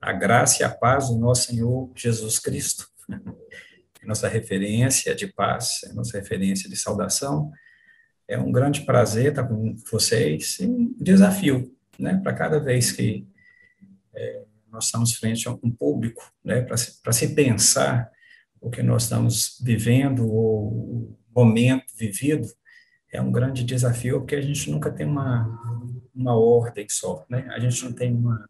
a graça e a paz do nosso Senhor Jesus Cristo. É nossa referência de paz, é nossa referência de saudação. É um grande prazer estar com vocês e um desafio, né, para cada vez que é, nós estamos frente a um público, né, para se, se pensar o que nós estamos vivendo, o momento vivido, é um grande desafio, porque a gente nunca tem uma, uma ordem só, né? A gente não tem uma,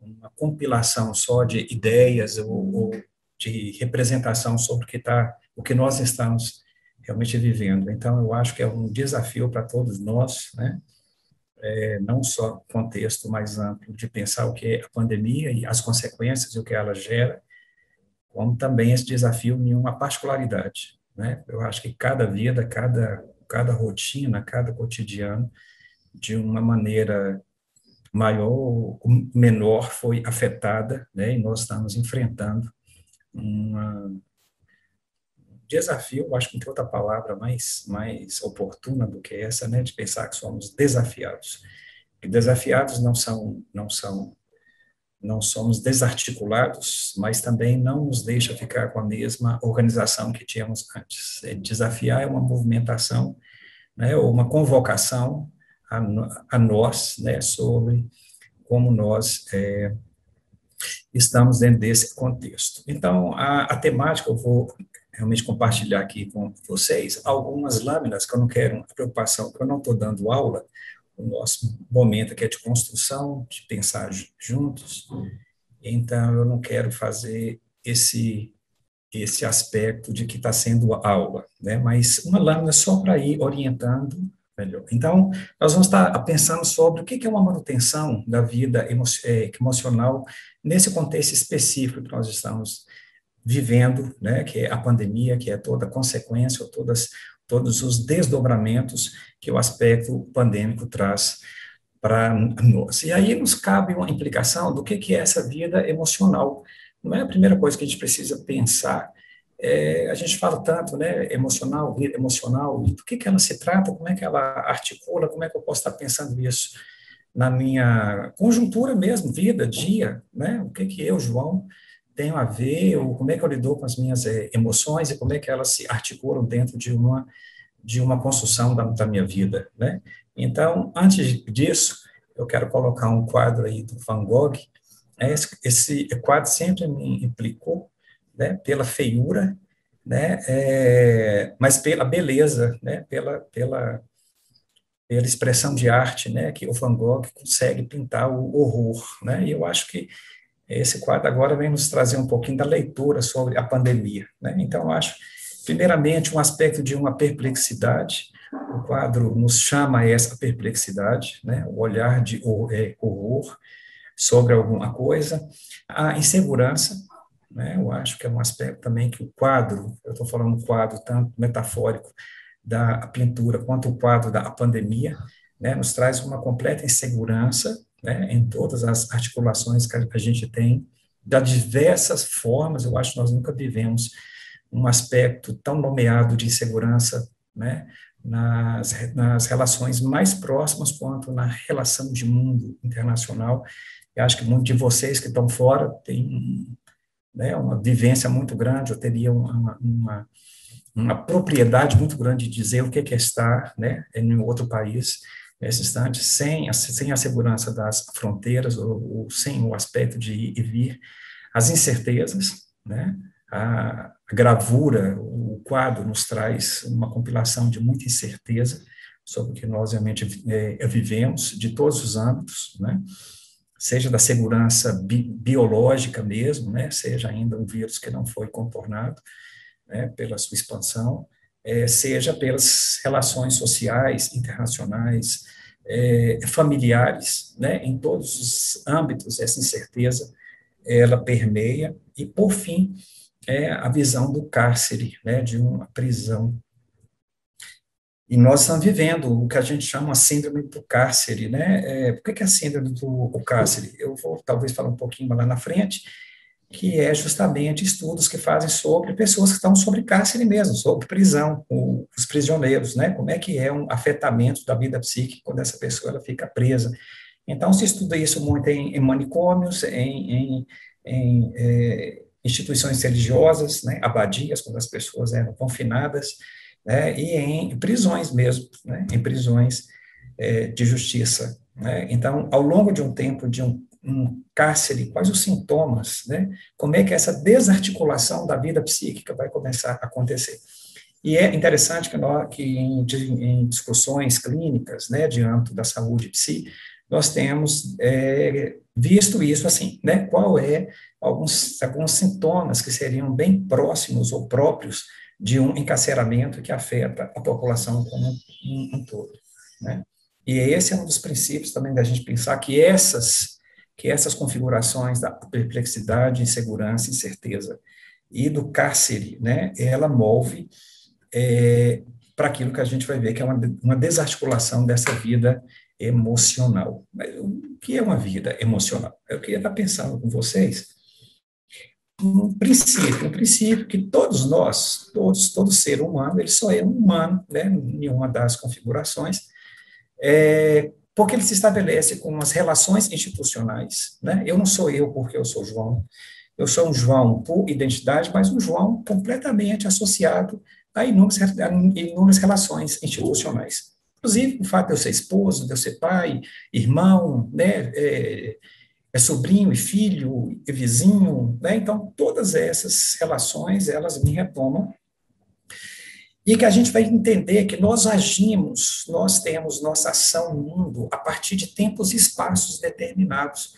uma compilação só de ideias ou, ou de representação sobre o que tá, o que nós estamos realmente vivendo. Então, eu acho que é um desafio para todos nós, né? É, não só contexto mais amplo de pensar o que é a pandemia e as consequências e o que ela gera, como também esse desafio em uma particularidade, né? Eu acho que cada vida, cada cada rotina, cada cotidiano, de uma maneira maior ou menor, foi afetada, né, e nós estamos enfrentando um desafio, acho que não tem outra palavra mais, mais oportuna do que essa, né, de pensar que somos desafiados. E desafiados não são, não são não somos desarticulados, mas também não nos deixa ficar com a mesma organização que tínhamos antes. É, desafiar é uma movimentação, né, ou uma convocação a, a nós, né, sobre como nós é, estamos dentro desse contexto. Então, a, a temática eu vou realmente compartilhar aqui com vocês algumas lâminas que eu não quero, preocupação, que eu não estou dando aula, o nosso momento aqui é de construção, de pensar juntos. Então, eu não quero fazer esse esse aspecto de que está sendo aula, né? Mas uma lâmina só para ir orientando melhor. Então, nós vamos estar pensando sobre o que é uma manutenção da vida é, emocional nesse contexto específico que nós estamos vivendo, né? Que é a pandemia, que é toda a consequência, todas todos os desdobramentos que o aspecto pandêmico traz para nós. E aí nos cabe uma implicação do que, que é essa vida emocional. Não é a primeira coisa que a gente precisa pensar. É, a gente fala tanto, né, emocional, vida emocional, do que, que ela se trata, como é que ela articula, como é que eu posso estar pensando isso na minha conjuntura mesmo, vida, dia, né, o que que eu, João, tenho a ver, ou como é que eu lido com as minhas é, emoções e como é que elas se articulam dentro de uma de uma construção da, da minha vida, né? Então, antes disso, eu quero colocar um quadro aí do Van Gogh. Esse, esse quadro sempre me implicou, né? Pela feiura, né? É, mas pela beleza, né? Pela pela pela expressão de arte, né? Que o Van Gogh consegue pintar o horror, né? E eu acho que esse quadro agora vem nos trazer um pouquinho da leitura sobre a pandemia. Né? Então, eu acho, primeiramente, um aspecto de uma perplexidade. O quadro nos chama a essa perplexidade, né? o olhar de é, horror sobre alguma coisa. A insegurança, né? eu acho que é um aspecto também que o quadro, eu estou falando quadro tanto metafórico da pintura quanto o quadro da pandemia, né? nos traz uma completa insegurança né, em todas as articulações que a gente tem, de diversas formas, eu acho que nós nunca vivemos um aspecto tão nomeado de insegurança, né, nas, nas relações mais próximas quanto na relação de mundo internacional. Eu acho que muitos de vocês que estão fora têm né, uma vivência muito grande, ou teriam uma, uma, uma propriedade muito grande de dizer o que é estar né, em outro país, nesse instante, sem a, sem a segurança das fronteiras, ou, ou, sem o aspecto de ir e vir, as incertezas, né? a, a gravura, o quadro nos traz uma compilação de muita incerteza sobre o que nós realmente é, vivemos, de todos os âmbitos, né? Seja da segurança bi, biológica mesmo, né? seja ainda um vírus que não foi contornado né? pela sua expansão, é, seja pelas relações sociais, internacionais, é, familiares, né, em todos os âmbitos, essa incerteza, ela permeia, e, por fim, é a visão do cárcere, né, de uma prisão. E nós estamos vivendo o que a gente chama a síndrome do cárcere, né? É, por que é a síndrome do cárcere? Eu vou talvez falar um pouquinho lá na frente, que é justamente estudos que fazem sobre pessoas que estão sobre cárcere mesmo, sobre prisão, os prisioneiros, né? Como é que é um afetamento da vida psíquica quando essa pessoa ela fica presa Então, se estuda isso muito em, em manicômios, em, em, em é, instituições religiosas, né, abadias, quando as pessoas eram confinadas, né, e em prisões mesmo, né, em prisões é, de justiça. Né? Então, ao longo de um tempo de um, um cárcere, quais os sintomas, né? como é que essa desarticulação da vida psíquica vai começar a acontecer. E é interessante que, nós, que em, em discussões clínicas, né, de âmbito da saúde psi, nós temos é, visto isso assim, né, qual é alguns, alguns sintomas que seriam bem próximos ou próprios de um encarceramento que afeta a população como um, um todo, né. E esse é um dos princípios também da gente pensar que essas, que essas configurações da perplexidade, insegurança, incerteza e do cárcere, né, ela move é, para aquilo que a gente vai ver que é uma, uma desarticulação dessa vida emocional. Mas o que é uma vida emocional? Eu queria estar pensando com vocês um princípio, um princípio que todos nós, todos, todo ser humano, ele só é um humano, né, em uma das configurações, é, porque ele se estabelece com as relações institucionais. Né? Eu não sou eu porque eu sou João, eu sou um João por identidade, mas um João completamente associado a inúmeras, a inúmeras relações institucionais. Inclusive, o fato de eu ser esposo, de eu ser pai, irmão, né, é, é sobrinho e filho, e vizinho, né, então todas essas relações, elas me retomam e que a gente vai entender que nós agimos, nós temos nossa ação no mundo a partir de tempos e espaços determinados.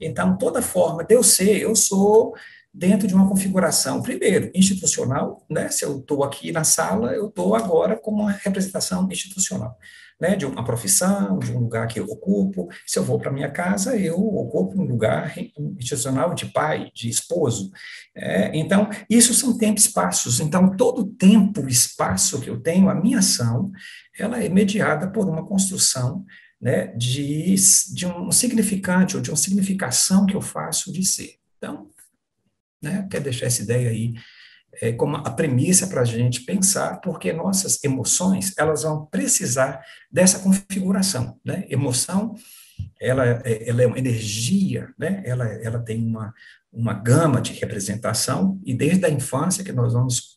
Então, toda forma de eu ser, eu sou dentro de uma configuração, primeiro, institucional, né? Se eu estou aqui na sala, eu estou agora como uma representação institucional né, de uma profissão, de um lugar que eu ocupo. Se eu vou para minha casa, eu ocupo um lugar institucional de pai, de esposo. É, então, isso são tempos e espaços. Então, todo tempo e espaço que eu tenho, a minha ação, ela é mediada por uma construção né, de, de um significante ou de uma significação que eu faço de ser. Então, né, quero deixar essa ideia aí é, como a premissa para a gente pensar, porque nossas emoções, elas vão precisar dessa configuração, né? Emoção, ela, é, ela é uma energia, né? Ela, ela tem uma, uma gama de representação, e desde a infância que nós vamos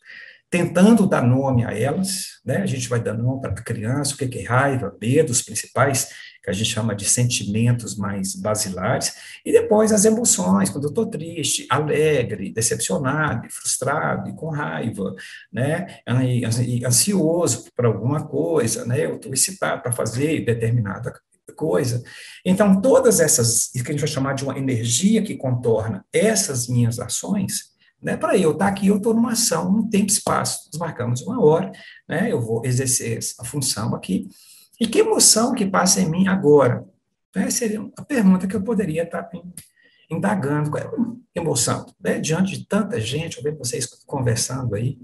tentando dar nome a elas, né? A gente vai dando nome para a criança, o que é raiva, medo, os principais que a gente chama de sentimentos mais basilares, e depois as emoções, quando eu estou triste, alegre, decepcionado, frustrado, com raiva, né, ansioso por alguma coisa, né, eu estou excitado para fazer determinada coisa. Então, todas essas, que a gente vai chamar de uma energia que contorna essas minhas ações, né, para eu estar tá aqui, eu estou numa ação, num tempo e espaço, nós marcamos uma hora, né, eu vou exercer a função aqui, e que emoção que passa em mim agora? Essa seria a pergunta que eu poderia estar indagando. Qual é a emoção? Né? Diante de tanta gente, eu vejo vocês conversando aí,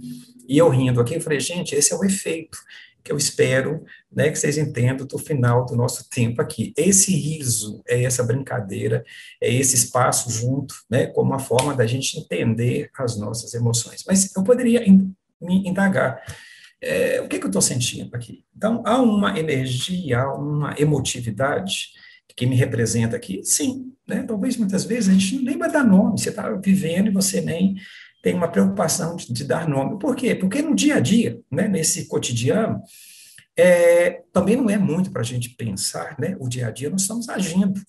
e eu rindo aqui, eu falei, gente, esse é o efeito que eu espero né, que vocês entendam do final do nosso tempo aqui. Esse riso, é essa brincadeira, é esse espaço junto, né, como uma forma da gente entender as nossas emoções. Mas eu poderia me indagar é, o que, que eu estou sentindo aqui? Então, há uma energia, há uma emotividade que me representa aqui? Sim, né? talvez muitas vezes a gente nem vai dar nome, você está vivendo e você nem tem uma preocupação de, de, dar nome. Por quê? Porque no dia a dia, né, nesse cotidiano, é, também não é muito para a gente pensar, né? O dia a dia nós estamos agindo.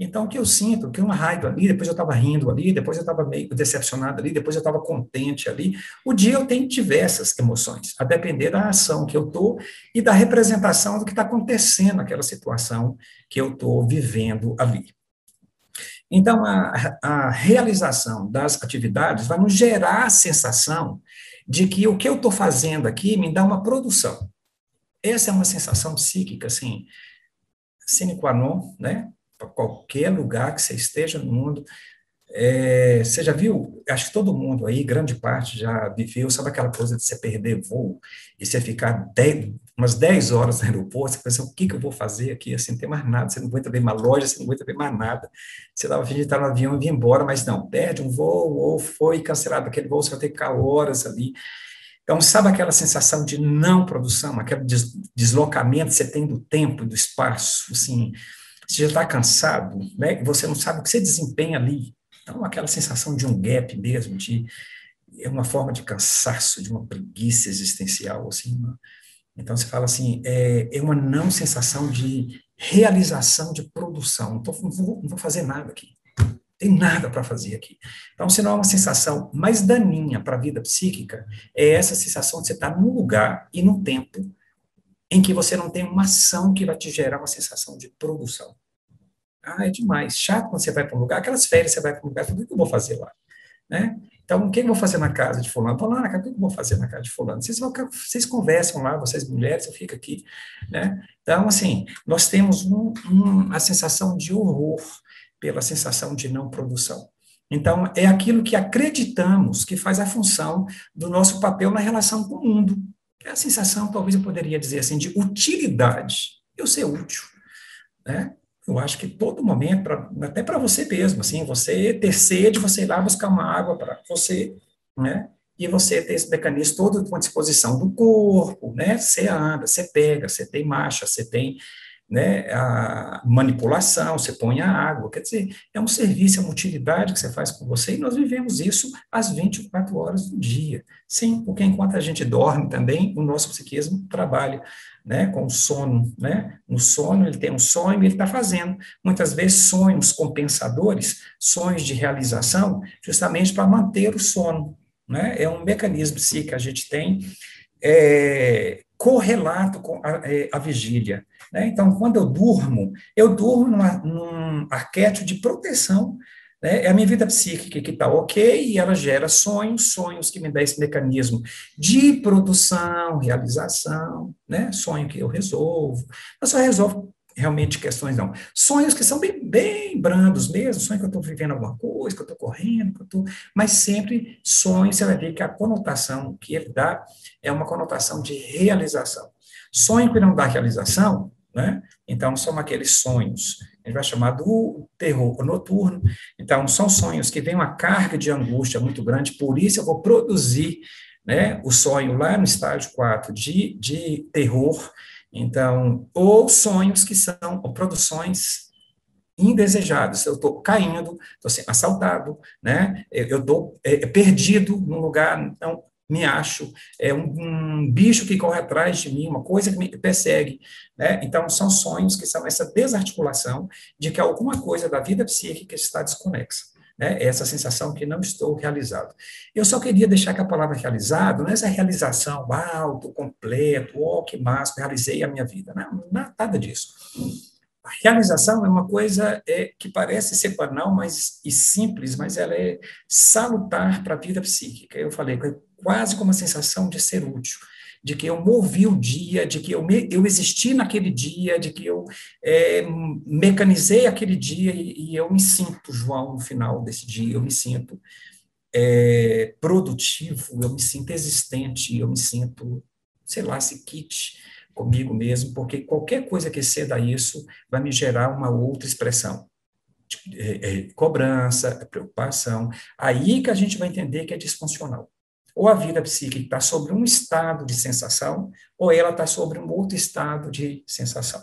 Então, o que eu sinto, que uma raiva ali, depois eu estava rindo ali, depois eu estava meio decepcionado ali, depois eu estava contente ali. O dia eu tenho diversas emoções, a depender da ação que eu estou e da representação do que está acontecendo naquela situação que eu estou vivendo ali. Então, a, a realização das atividades vai nos gerar a sensação de que o que eu estou fazendo aqui me dá uma produção. Essa é uma sensação psíquica, assim, sine qua non, né? para qualquer lugar que você esteja no mundo. É, você já viu? Acho que todo mundo aí, grande parte, já viveu, sabe aquela coisa de você perder voo e você ficar dez, umas 10 horas no aeroporto, você pensa, o que, que eu vou fazer aqui? Assim, não tem mais nada, você não aguenta ver uma loja, você não aguenta ver mais nada. Você estava afim de estar no avião e vir embora, mas não, perde um voo, ou foi cancelado aquele voo, você vai ter que ficar horas ali. Então, sabe aquela sensação de não produção, aquele deslocamento que você tem do tempo, do espaço, assim, você já está cansado, né? Você não sabe o que você desempenha ali. Então, aquela sensação de um gap mesmo, de é uma forma de cansaço, de uma preguiça existencial, assim. Né? Então, você fala assim, é, é uma não sensação de realização de produção. Então, não vou, não vou fazer nada aqui. Tem nada para fazer aqui. Então, se não é uma sensação mais daninha para a vida psíquica, é essa sensação de você estar tá num lugar e num tempo em que você não tem uma ação que vai te gerar uma sensação de produção. Ah, é demais. Chato quando você vai para um lugar, aquelas férias você vai para um lugar, o que eu vou fazer lá? Né? Então, o que eu vou fazer na casa de fulano? Vou lá na casa, o que eu vou fazer na casa de fulano? Vocês, vão, vocês conversam lá, vocês mulheres, eu fico aqui, né? Então, assim, nós temos um, um, a sensação de horror pela sensação de não produção. Então, é aquilo que acreditamos que faz a função do nosso papel na relação com o mundo. É a sensação, talvez eu poderia dizer assim, de utilidade. Eu ser útil. Né? Eu acho que todo momento, pra, até para você mesmo, assim, você ter sede, você ir lá buscar uma água para você, né? E você ter esse mecanismo todo com disposição do corpo, né? Você anda, você pega, você tem marcha, você tem né, a manipulação, você põe a água, quer dizer, é um serviço, é uma utilidade que você faz com você, e nós vivemos isso às 24 horas do dia. Sim, porque enquanto a gente dorme também, o nosso psiquismo trabalha, né, com o sono, né, no sono ele tem um sonho e ele está fazendo, muitas vezes sonhos compensadores, sonhos de realização, justamente para manter o sono, né, é um mecanismo psíquico que a gente tem, é, correlato com a, é, a vigília. Né? Então, quando eu durmo, eu durmo numa, num arquétipo de proteção. Né? É a minha vida psíquica que está ok e ela gera sonhos, sonhos que me dão esse mecanismo de produção, realização, né? sonho que eu resolvo. Eu só resolvo realmente questões, não. Sonhos que são bem, bem brandos mesmo, sonho que eu estou vivendo alguma coisa, que eu estou correndo, que eu tô, mas sempre sonho, você vai ver que a conotação que ele dá é uma conotação de realização. Sonho que não dá realização, né? Então, são aqueles sonhos, a gente vai chamar do terror noturno. Então, são sonhos que têm uma carga de angústia muito grande, por isso eu vou produzir né, o sonho lá no estágio 4 de, de terror, então, ou sonhos que são ou produções indesejadas. Eu estou caindo, estou sendo assaltado, né? Eu estou é, perdido num lugar, então me acho, é um, um, bicho que corre atrás de mim, uma coisa que me persegue, né? Então são sonhos que são essa desarticulação de que alguma coisa da vida psíquica está desconexa né, essa sensação que não estou realizado. Eu só queria deixar que a palavra realizado não é essa realização alto, completo, oh, que massa, realizei a minha vida. Não, nada disso. A realização é uma coisa é, que parece ser banal mas, e simples, mas ela é salutar para a vida psíquica. Eu falei, é quase como a sensação de ser útil de que eu movi o dia, de que eu, me, eu existi naquele dia, de que eu é, mecanizei aquele dia e, e, eu me sinto, João, no final desse dia, eu me sinto é, produtivo, eu me sinto existente, eu me sinto, sei lá, se kit comigo mesmo, porque qualquer coisa que exceda isso vai me gerar uma outra expressão. É, é, cobrança, preocupação, aí que a gente vai entender que é disfuncional ou a vida psíquica está sobre um estado de sensação, ou ela está sobre um outro estado de sensação.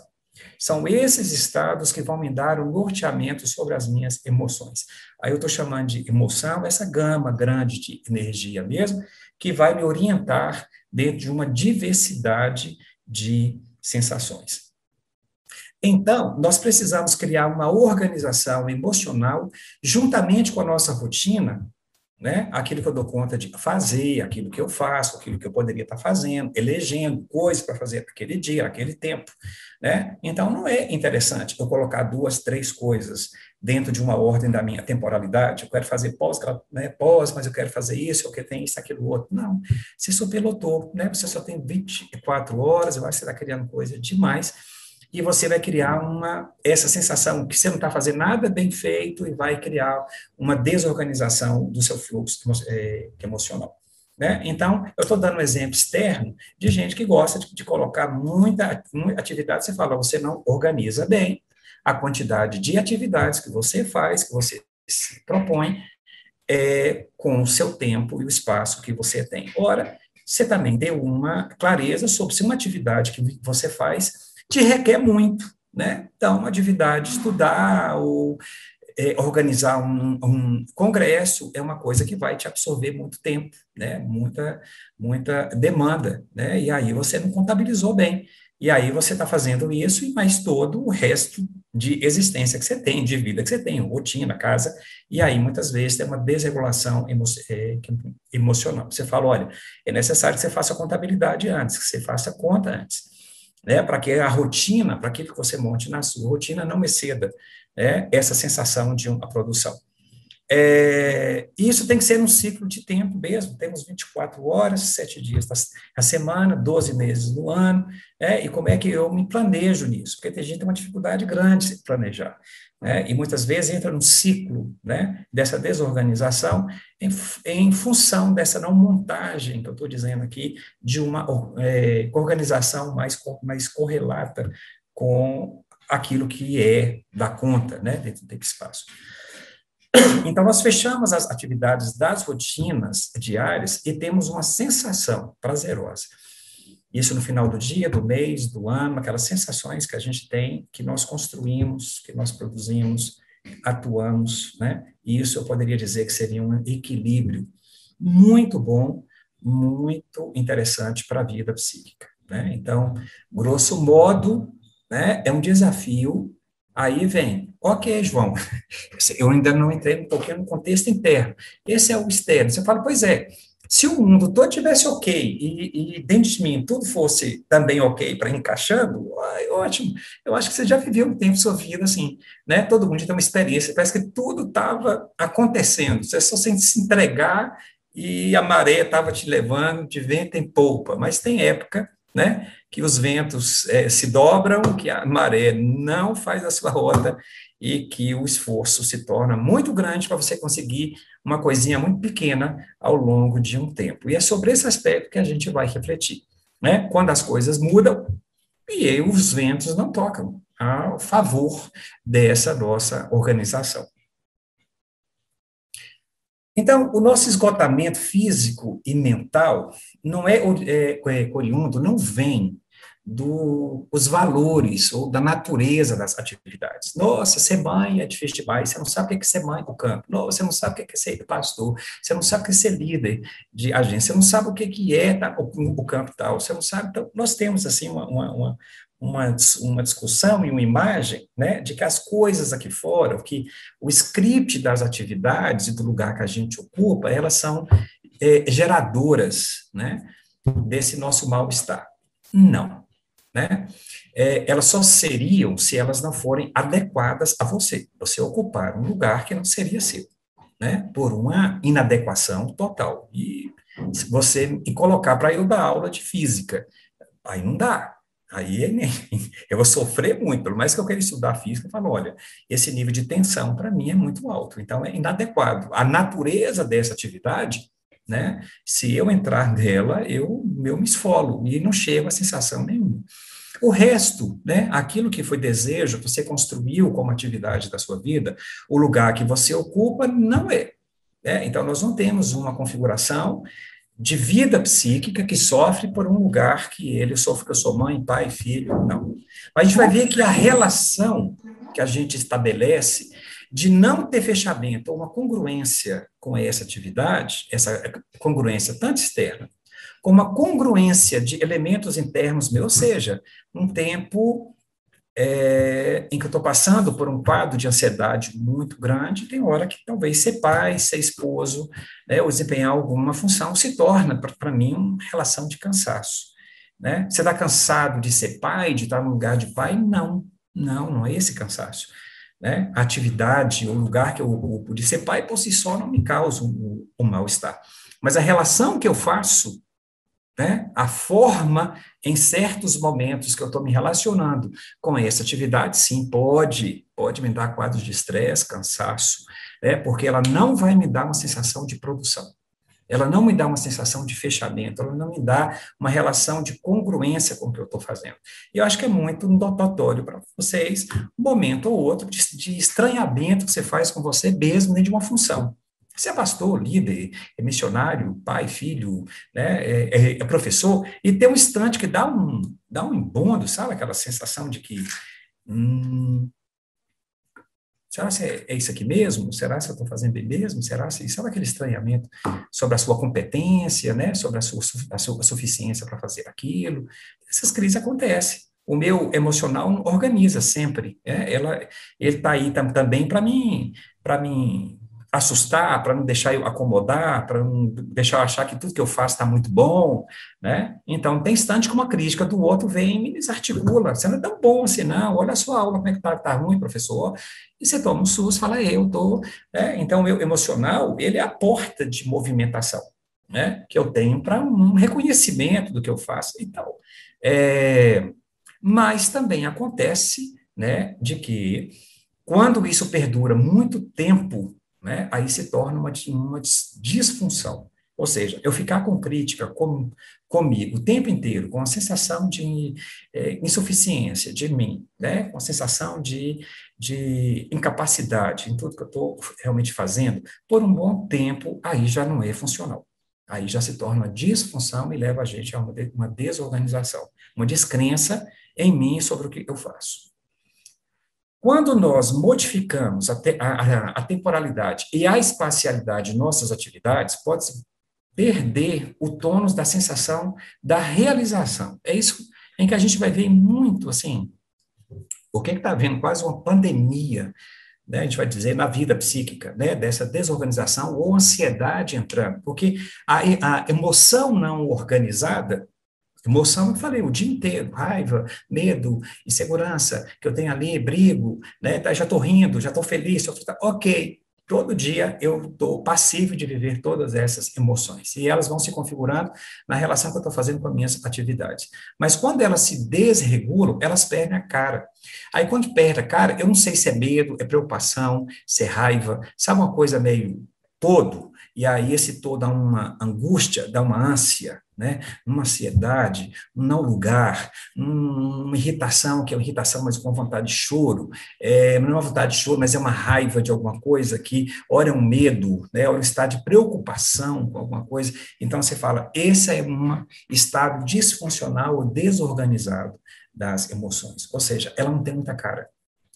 São esses estados que vão me dar o um norteamento sobre as minhas emoções. Aí eu estou chamando de emoção essa gama grande de energia mesmo, que vai me orientar dentro de uma diversidade de sensações. Então, nós precisamos criar uma organização emocional, juntamente com a nossa rotina, né? Aquilo que eu dou conta de fazer, aquilo que eu faço, aquilo que eu poderia estar fazendo, elegendo coisas para fazer naquele dia, naquele tempo, né? Então não é interessante eu colocar duas, três coisas dentro de uma ordem da minha temporalidade. Eu quero fazer pós, né, pós, mas eu quero fazer isso, eu quero ter isso, aquilo, outro. Não. Você só pilotou, né? Você só tem 24 horas, que você está criando coisa demais e você vai criar uma essa sensação que você não está fazendo nada bem feito e vai criar uma desorganização do seu fluxo é, emocional. Né? Então, eu estou dando um exemplo externo de gente que gosta de, de colocar muita, muita atividade, você fala, você não organiza bem a quantidade de atividades que você faz, que você se propõe, é, com o seu tempo e o espaço que você tem. Ora, você também deu uma clareza sobre se uma atividade que você faz te requer muito, né? Então, uma atividade, estudar ou é, organizar um, um, congresso é uma coisa que vai te absorver muito tempo, né? Muita, muita demanda, né? E aí você não contabilizou bem. E aí você está fazendo isso e mais todo o resto de existência que você tem, de vida que você tem, rotina, casa, e aí muitas vezes tem uma desregulação emo é, emocional. Você fala, olha, é necessário que você faça a contabilidade antes, que você faça a conta antes, né, para que a rotina, para que você monte na sua rotina, não exceda né, essa sensação de uma produção. É, isso tem que ser um ciclo de tempo mesmo, temos 24 horas, 7 dias da semana, 12 meses no ano, né, e como é que eu me planejo nisso? Porque tem gente que tem uma dificuldade grande de se planejar, né, e muitas vezes entra num ciclo né, dessa desorganização em, em função dessa não montagem, que eu estou dizendo aqui, de uma é, organização mais, mais correlata com aquilo que é da conta né, dentro desse espaço. Então, nós fechamos as atividades das rotinas diárias e temos uma sensação prazerosa. Isso no final do dia, do mês, do ano, aquelas sensações que a gente tem, que nós construímos, que nós produzimos, atuamos, né? E isso eu poderia dizer que seria um equilíbrio muito bom, muito interessante para a vida psíquica, né? Então, grosso modo, né, é um desafio Aí vem, ok, João, eu ainda não entrei um pouquinho no contexto interno. Esse é o externo. Você fala, pois é, se o mundo todo tivesse ok e, e dentro de mim tudo fosse também ok para encaixando, ai, ótimo. Eu acho que você já viveu um tempo sua vida assim, né? Todo mundo tem uma experiência, parece que tudo estava acontecendo. Você só sem se entregar e a maré estava te levando de vento em polpa. Mas tem época né? Que os ventos é, se dobram, que a maré não faz a sua rota e que o esforço se torna muito grande para você conseguir uma coisinha muito pequena ao longo de um tempo. E é sobre esse aspecto que a gente vai refletir, né? Quando as coisas mudam e os ventos não tocam a favor dessa nossa organização. Então, o nosso esgotamento físico e mental não é, é, é oriundo, não vem dos valores ou da natureza das atividades. Nossa, ser mãe é difícil demais, você não sabe o que é ser mãe do campo, Nossa, você não sabe o que é ser pastor, você não sabe o que é ser líder de agência, você não sabe o que é tá, o, o campo tal, você não sabe. Então, nós temos, assim, uma, uma, uma, uma discussão e uma imagem né, de que as coisas aqui fora, que o script das atividades e do lugar que a gente ocupa, elas são é, geradoras né, desse nosso mal-estar. Não. Né? É, elas só seriam se elas não forem adequadas a você. Você ocupar um lugar que não seria seu, né? por uma inadequação total. E você e colocar para eu dar aula de física, aí não dá. Aí eu vou sofrer muito, pelo mais que eu queira estudar física, eu falo, olha, esse nível de tensão para mim é muito alto, então é inadequado. A natureza dessa atividade né? Se eu entrar nela, eu, eu me esfolo e não chego a sensação nenhuma. O resto, né, aquilo que foi desejo, que você construiu como atividade da sua vida, o lugar que você ocupa, não é. Né? Então, nós não temos uma configuração de vida psíquica que sofre por um lugar que ele sofre com a sua mãe, pai, filho, não. Mas a gente vai ver que a relação que a gente estabelece de não ter fechamento ou uma congruência com essa atividade, essa congruência tanto externa, como a congruência de elementos internos meus, ou seja, um tempo é, em que eu estou passando por um quadro de ansiedade muito grande, tem hora que talvez ser pai, ser esposo, né, ou desempenhar alguma função, se torna, para mim, uma relação de cansaço. Né? Você está cansado de ser pai, de estar no lugar de pai? Não, não, não é esse cansaço né, a atividade, o lugar que eu ocupo de ser pai por si só não me causa um, um mal-estar. Mas a relação que eu faço, né, a forma em certos momentos que eu estou me relacionando com essa atividade, sim, pode, pode me dar quadros de estresse, cansaço, né, porque ela não vai me dar uma sensação de produção. Ela não me dá uma sensação de fechamento, ela não me dá uma relação de congruência com o que eu estou fazendo. E eu acho que é muito notório para vocês, um momento ou outro de, de estranhamento que você faz com você mesmo dentro de uma função. Você é pastor, líder, é missionário, pai, filho, né, é, é, é professor, e tem um instante que dá um, dá um embondo, sabe? Aquela sensação de que hum, será que é, é isso aqui mesmo? Será que eu estou fazendo bem mesmo? Será que sabe aquele estranhamento sobre a sua competência, né? Sobre a sua, a sua suficiência para fazer aquilo? Essas crises acontecem. O meu emocional organiza sempre. Né? Ela, ele está aí tam, também para mim, para mim assustar, para não deixar eu acomodar, para não deixar eu achar que tudo que eu faço está muito bom, né? Então, tem instante que uma crítica do outro vem e me desarticula. Você não é tão bom assim, não. Olha a sua aula, como é que tá, tá ruim, professor? E você toma um susto, fala, eu tô... É, então, o emocional, ele é a porta de movimentação, né? Que eu tenho para um reconhecimento do que eu faço e tal. É, mas também acontece, né, de que quando isso perdura muito tempo né, aí se torna uma, uma disfunção. Ou seja, eu ficar com crítica com, comigo o tempo inteiro, com a sensação de é, insuficiência de mim, né, com a sensação de, de incapacidade em tudo que eu estou realmente fazendo, por um bom tempo, aí já não é funcional. Aí já se torna uma disfunção e leva a gente a uma, uma desorganização, uma descrença em mim sobre o que eu faço. Quando nós modificamos a, te, a, a temporalidade e a espacialidade de nossas atividades, pode-se perder o tônus da sensação da realização. É isso em que a gente vai ver muito, assim, o que está havendo? Quase uma pandemia, né, a gente vai dizer, na vida psíquica, né, dessa desorganização ou ansiedade entrando, porque a, a emoção não organizada Emoção, eu falei o dia inteiro, raiva, medo, insegurança, que eu tenho ali, brigo, né? Tá, já estou rindo, já estou feliz, tô, ok. Todo dia eu estou passivo de viver todas essas emoções. E elas vão se configurando na relação que eu estou fazendo com as minhas atividades. Mas quando elas se desregulam, elas perdem a cara. Aí quando perde a cara, eu não sei se é medo, é preocupação, se é raiva, sabe uma coisa meio todo? E aí esse todo dá uma angústia, dá uma ânsia, né? uma ansiedade, um não lugar, uma irritação, que é uma irritação, mas com vontade de choro, é, não é uma vontade de choro, mas é uma raiva de alguma coisa que, ora é um medo, né? ora um estado de preocupação com alguma coisa. Então você fala, esse é um estado disfuncional ou desorganizado das emoções, ou seja, ela não tem muita cara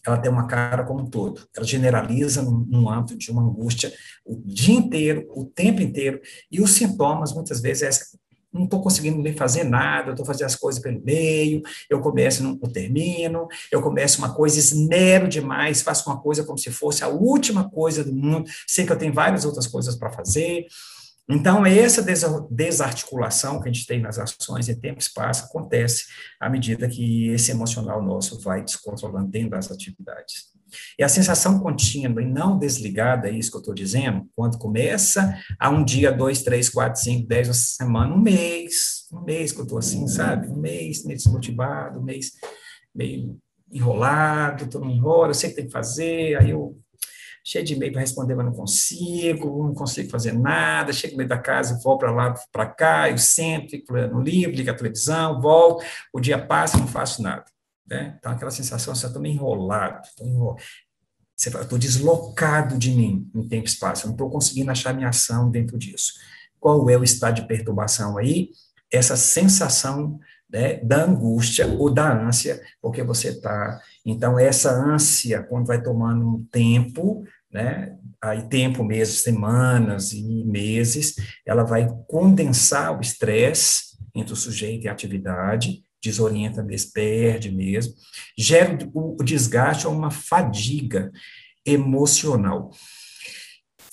ela tem uma cara como um todo. Ela generaliza num âmbito de uma angústia o dia inteiro, o tempo inteiro, e os sintomas, muitas vezes, é essa, não estou conseguindo nem fazer nada, estou fazendo as coisas pelo meio, eu começo e não termino, eu começo uma coisa, esmero demais, faço uma coisa como se fosse a última coisa do mundo, sei que eu tenho várias outras coisas para fazer, então, essa desarticulação que a gente tem nas ações em tempo e espaço acontece à medida que esse emocional nosso vai descontrolando dentro das atividades. E a sensação contínua e não desligada, é isso que eu estou dizendo, quando começa a um dia, dois, três, quatro, cinco, dez, uma semana, um mês, um mês que eu estou assim, sabe? Um mês meio desmotivado, um mês meio enrolado, todo mundo enrola, eu sei que tem que fazer, aí eu cheio de e-mail para responder, mas não consigo, não consigo fazer nada, chego no meio da casa, vou para lá, para cá, eu sento, fico no livro, ligo a televisão, volto, o dia passa não faço nada. Né? Então, aquela sensação, você está meio enrolado, estou enrolado. Deslocado de mim em tempo e espaço, eu não estou conseguindo achar minha ação dentro disso. Qual é o estado de perturbação aí? Essa sensação né, da angústia ou da ânsia, porque você está. Então, essa ânsia, quando vai tomando um tempo, né, aí tempo, meses, semanas e meses, ela vai condensar o estresse entre o sujeito e a atividade, desorienta mesmo, perde mesmo, gera o desgaste ou uma fadiga emocional.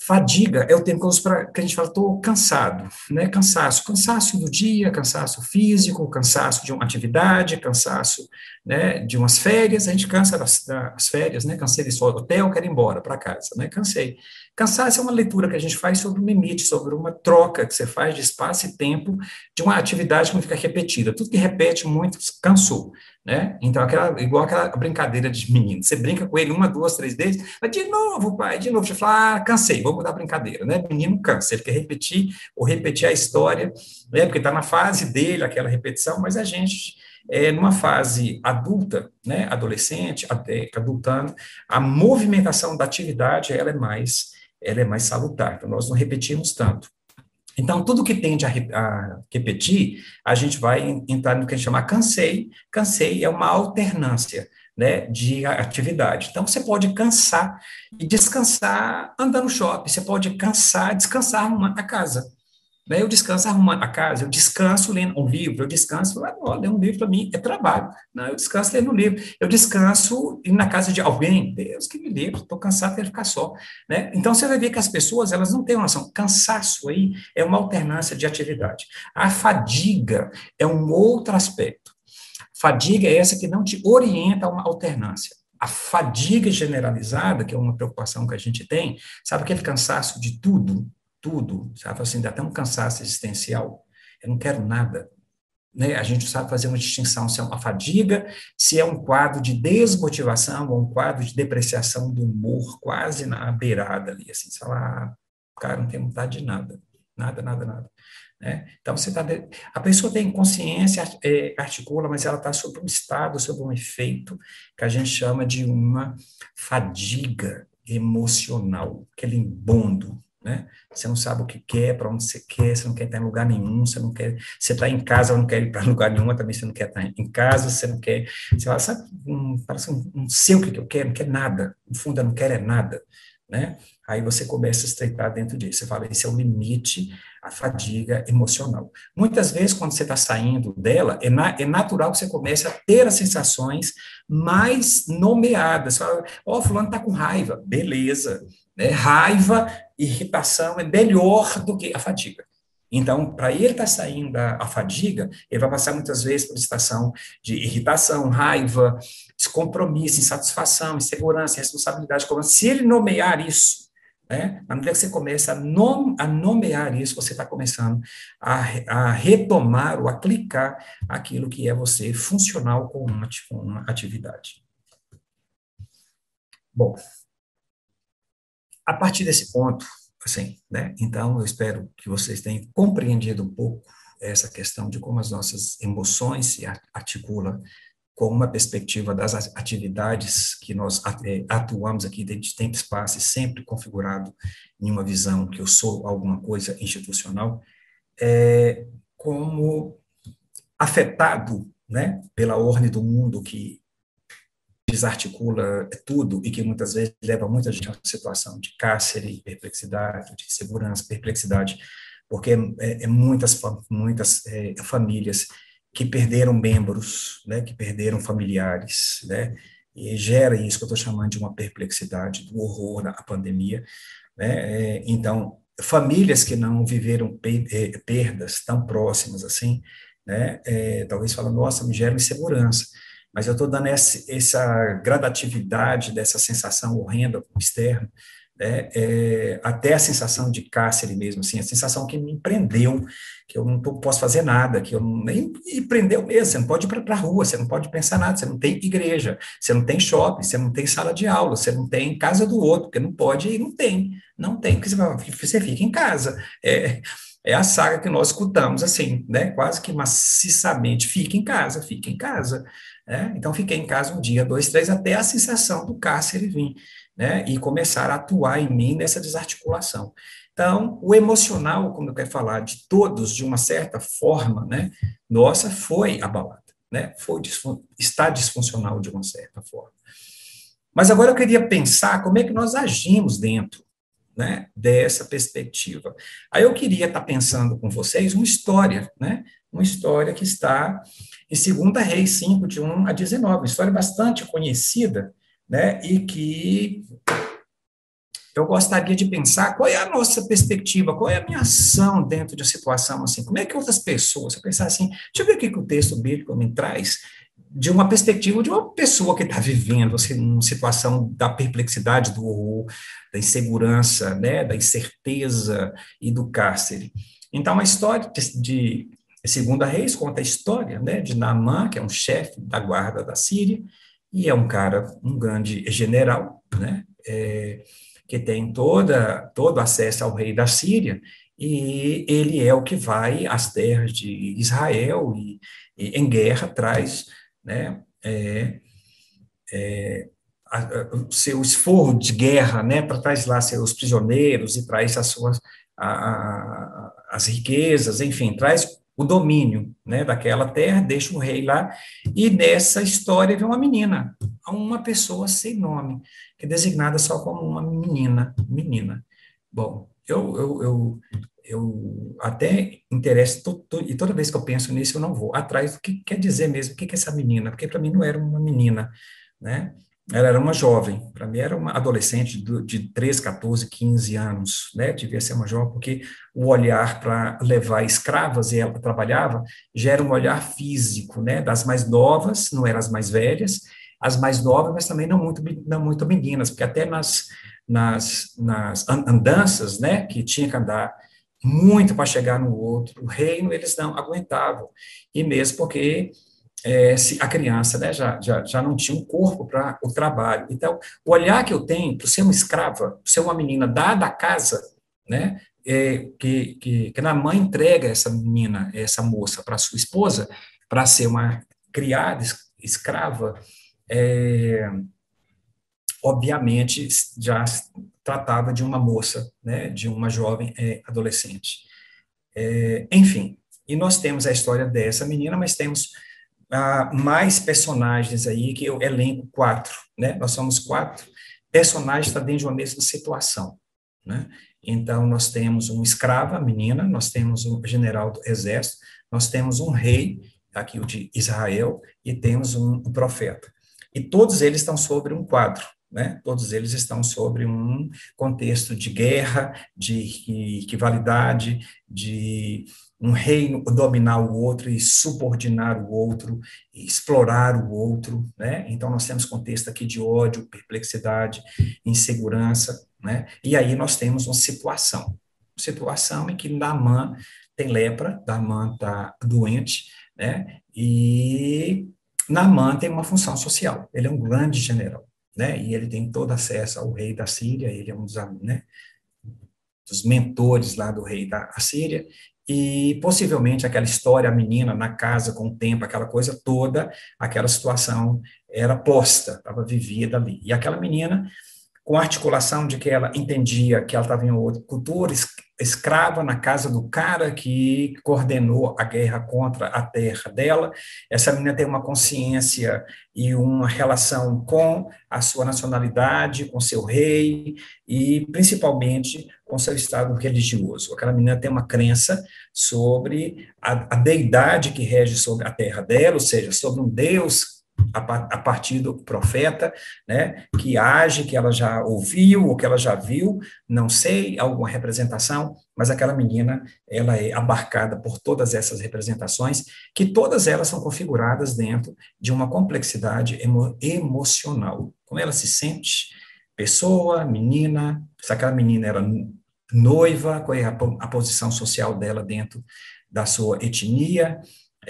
Fadiga é o para que a gente fala, estou cansado, né? Cansaço, cansaço do dia, cansaço físico, cansaço de uma atividade, cansaço né, de umas férias, a gente cansa das, das férias, né? Cansei de só hotel, quero ir embora para casa, né? Cansei. Cansaço é uma leitura que a gente faz sobre um limite, sobre uma troca que você faz de espaço e tempo de uma atividade que não fica repetida. Tudo que repete muito cansou, né? Então, aquela, igual aquela brincadeira de menino. Você brinca com ele uma, duas, três vezes, mas de novo, pai, de novo. Você fala, ah, cansei, vamos mudar a brincadeira, né? Menino cansa, ele quer repetir ou repetir a história, né? Porque está na fase dele, aquela repetição, mas a gente é, numa fase adulta, né, adolescente, até adultando, a movimentação da atividade ela é mais ela é mais salutar. Então, nós não repetimos tanto. Então, tudo que tende a, a, repetir, a gente vai entrar no que a gente chama cansei. Cansei é uma alternância né, de atividade. Então, você pode cansar e descansar andando no shopping, você pode cansar, descansar arrumando a casa. Né? Eu descanso arrumando a casa, eu descanso lendo um livro, eu descanso, oh, ler um livro para mim é trabalho. Não, eu descanso lendo um livro, eu descanso indo na casa de alguém, Deus que me livre, estou cansado, quero ficar só. Né? Então, você vai ver que as pessoas, elas não têm uma noção. Cansaço aí é uma alternância de atividade. A fadiga é um outro aspecto. Fadiga é essa que não te orienta a uma alternância. A fadiga generalizada, que é uma preocupação que a gente tem, sabe aquele cansaço de tudo, tudo, sabe assim, dá até um cansaço existencial. Eu não quero nada. Né? A gente sabe fazer uma distinção se é uma fadiga, se é um quadro de desmotivação ou um quadro de depreciação do humor, quase na beirada ali, assim, sei lá, cara, não tem vontade de nada, nada, nada, nada. Né? Então, você tá de... a pessoa tem consciência, é, articula, mas ela está sob um estado, sob um efeito que a gente chama de uma fadiga emocional, aquele embondo, né? Você não sabe o que quer, para onde você quer, você não quer estar em lugar nenhum, você não quer, você está em casa, não quer ir para lugar nenhum, também você não quer estar em casa, você não quer, você fala, sabe, um, parece um, não sei o que eu quero, não quer nada, no fundo eu não quero é nada, né? Aí você começa a estreitar dentro disso, você fala, esse é o limite a fadiga emocional. Muitas vezes, quando você está saindo dela, é, na, é, natural que você comece a ter as sensações mais nomeadas. Ó, oh, fulano está com raiva. Beleza. Né? Raiva, irritação é melhor do que a fadiga. Então, para ele estar tá saindo da a fadiga, ele vai passar muitas vezes por situação de irritação, raiva, descompromisso, insatisfação, insegurança, responsabilidade. Se ele nomear isso né? Na medida que você começa a, nom a nomear isso, você está começando a, a, retomar ou a clicar aquilo que é você funcional com uma, com uma atividade. Bom, a partir desse ponto, assim, né? Então, eu espero que vocês tenham compreendido um pouco essa questão de como as nossas emoções se articulam com uma perspectiva das atividades que nós é, atuamos aqui dentro de tempo e espaço, sempre configurado em uma visão que eu sou alguma coisa institucional, é, como afetado né, pela ordem do mundo que desarticula tudo e que muitas vezes leva muita gente a uma situação de cárcere, perplexidade, de segurança, perplexidade, porque é, é muitas, muitas é, famílias que perderam membros, né, que perderam familiares, né, e gera isso que eu estou chamando de uma perplexidade, do horror da pandemia, né, é, então, famílias que não viveram é, perdas tão próximas assim, né, é, talvez falam, nossa, me gera insegurança, mas eu estou dando essa, essa gradatividade dessa sensação horrenda externa, né, é, até a sensação de cárcere mesmo, assim, a sensação que me prendeu, que eu não tô, posso fazer nada, que eu nem e prendeu mesmo, você não pode ir para a rua, você não pode pensar nada, você não tem igreja, você não tem shopping, você não tem sala de aula, você não tem casa do outro, porque não pode e não tem, não tem, porque você, você fica em casa, é, é a saga que nós escutamos, assim, né, quase que maciçamente, fica em casa, fica em casa, né, então fiquei em casa um dia, dois, três, até a sensação do cárcere vir, né, e começar a atuar em mim nessa desarticulação. Então, o emocional, como eu quero falar, de todos, de uma certa forma, né, nossa, foi abalado, né, foi, está disfuncional de uma certa forma. Mas agora eu queria pensar como é que nós agimos dentro né, dessa perspectiva. Aí eu queria estar pensando com vocês uma história, né, uma história que está em 2 Reis 5, de 1 a 19, uma história bastante conhecida, né, e que eu gostaria de pensar qual é a nossa perspectiva, qual é a minha ação dentro de uma situação assim, como é que outras pessoas, eu pensar assim, deixa eu ver o que, o texto bíblico me traz, de uma perspectiva de uma pessoa que está vivendo assim, uma situação da perplexidade, do horror, da insegurança, né, da incerteza e do cárcere. Então, a história de Segunda Reis conta a história né, de Naamã, que é um chefe da guarda da Síria, e é um cara, um grande general, né, é, que tem toda, todo acesso ao rei da Síria, e ele é o que vai às terras de Israel e, e em guerra traz né, é, é, o seu esforço de guerra, né, para traz lá seus prisioneiros e traz as suas a, a, as riquezas, enfim, traz o domínio, né, daquela terra, deixa o rei lá, e nessa história vem uma menina, uma pessoa sem nome, que é designada só como uma menina, menina. Bom, eu, eu, eu, eu até interesso, e toda vez que eu penso nisso, eu não vou atrás do que quer dizer mesmo, o que é essa menina, porque para mim não era uma menina, né? Ela era uma jovem, para mim era uma adolescente de 13, 14, 15 anos, né? Devia ser uma jovem, porque o olhar para levar escravas, e ela trabalhava, já era um olhar físico, né? Das mais novas, não eram as mais velhas, as mais novas, mas também não muito, não muito meninas, porque até nas, nas, nas andanças, né? Que tinha que andar muito para chegar no outro reino, eles não aguentavam. E mesmo porque é, se a criança né, já, já, já não tinha um corpo para o trabalho. Então, o olhar que eu tenho para ser uma escrava, ser uma menina dada à casa, né, é, que, que, que a mãe entrega essa menina, essa moça, para sua esposa, para ser uma criada, escrava, é, obviamente já tratava de uma moça, né, de uma jovem é, adolescente. É, enfim, e nós temos a história dessa menina, mas temos mais personagens aí, que eu elenco quatro, né? Nós somos quatro personagens dentro de uma mesma situação, né? Então, nós temos um escrava, menina, nós temos um general do exército, nós temos um rei, aqui o de Israel, e temos um, um profeta. E todos eles estão sobre um quadro, né? Todos eles estão sobre um contexto de guerra, de rivalidade, de um reino dominar o outro e subordinar o outro, e explorar o outro, né? Então nós temos contexto aqui de ódio, perplexidade, insegurança, né? E aí nós temos uma situação, situação em que Naamã tem lepra, Naamã está doente, né? E Naamã tem uma função social, ele é um grande general, né? E ele tem todo acesso ao rei da Síria, ele é um dos, né, dos mentores lá do rei da Síria, e possivelmente aquela história, a menina na casa com o tempo, aquela coisa toda, aquela situação era posta, estava vivida ali. E aquela menina, com a articulação de que ela entendia que ela estava em outra cultura, escrava na casa do cara que coordenou a guerra contra a terra dela. Essa menina tem uma consciência e uma relação com a sua nacionalidade, com seu rei e principalmente com seu estado religioso. Aquela menina tem uma crença sobre a, a deidade que rege sobre a terra dela, ou seja, sobre um Deus a, partir do profeta, né, que age, que ela já ouviu, ou que ela já viu, não sei, alguma representação, mas aquela menina, ela é abarcada por todas essas representações, que todas elas são configuradas dentro de uma complexidade emo, emocional. Como ela se sente, pessoa, menina, se aquela menina era noiva, qual é a, a posição social dela dentro da sua etnia,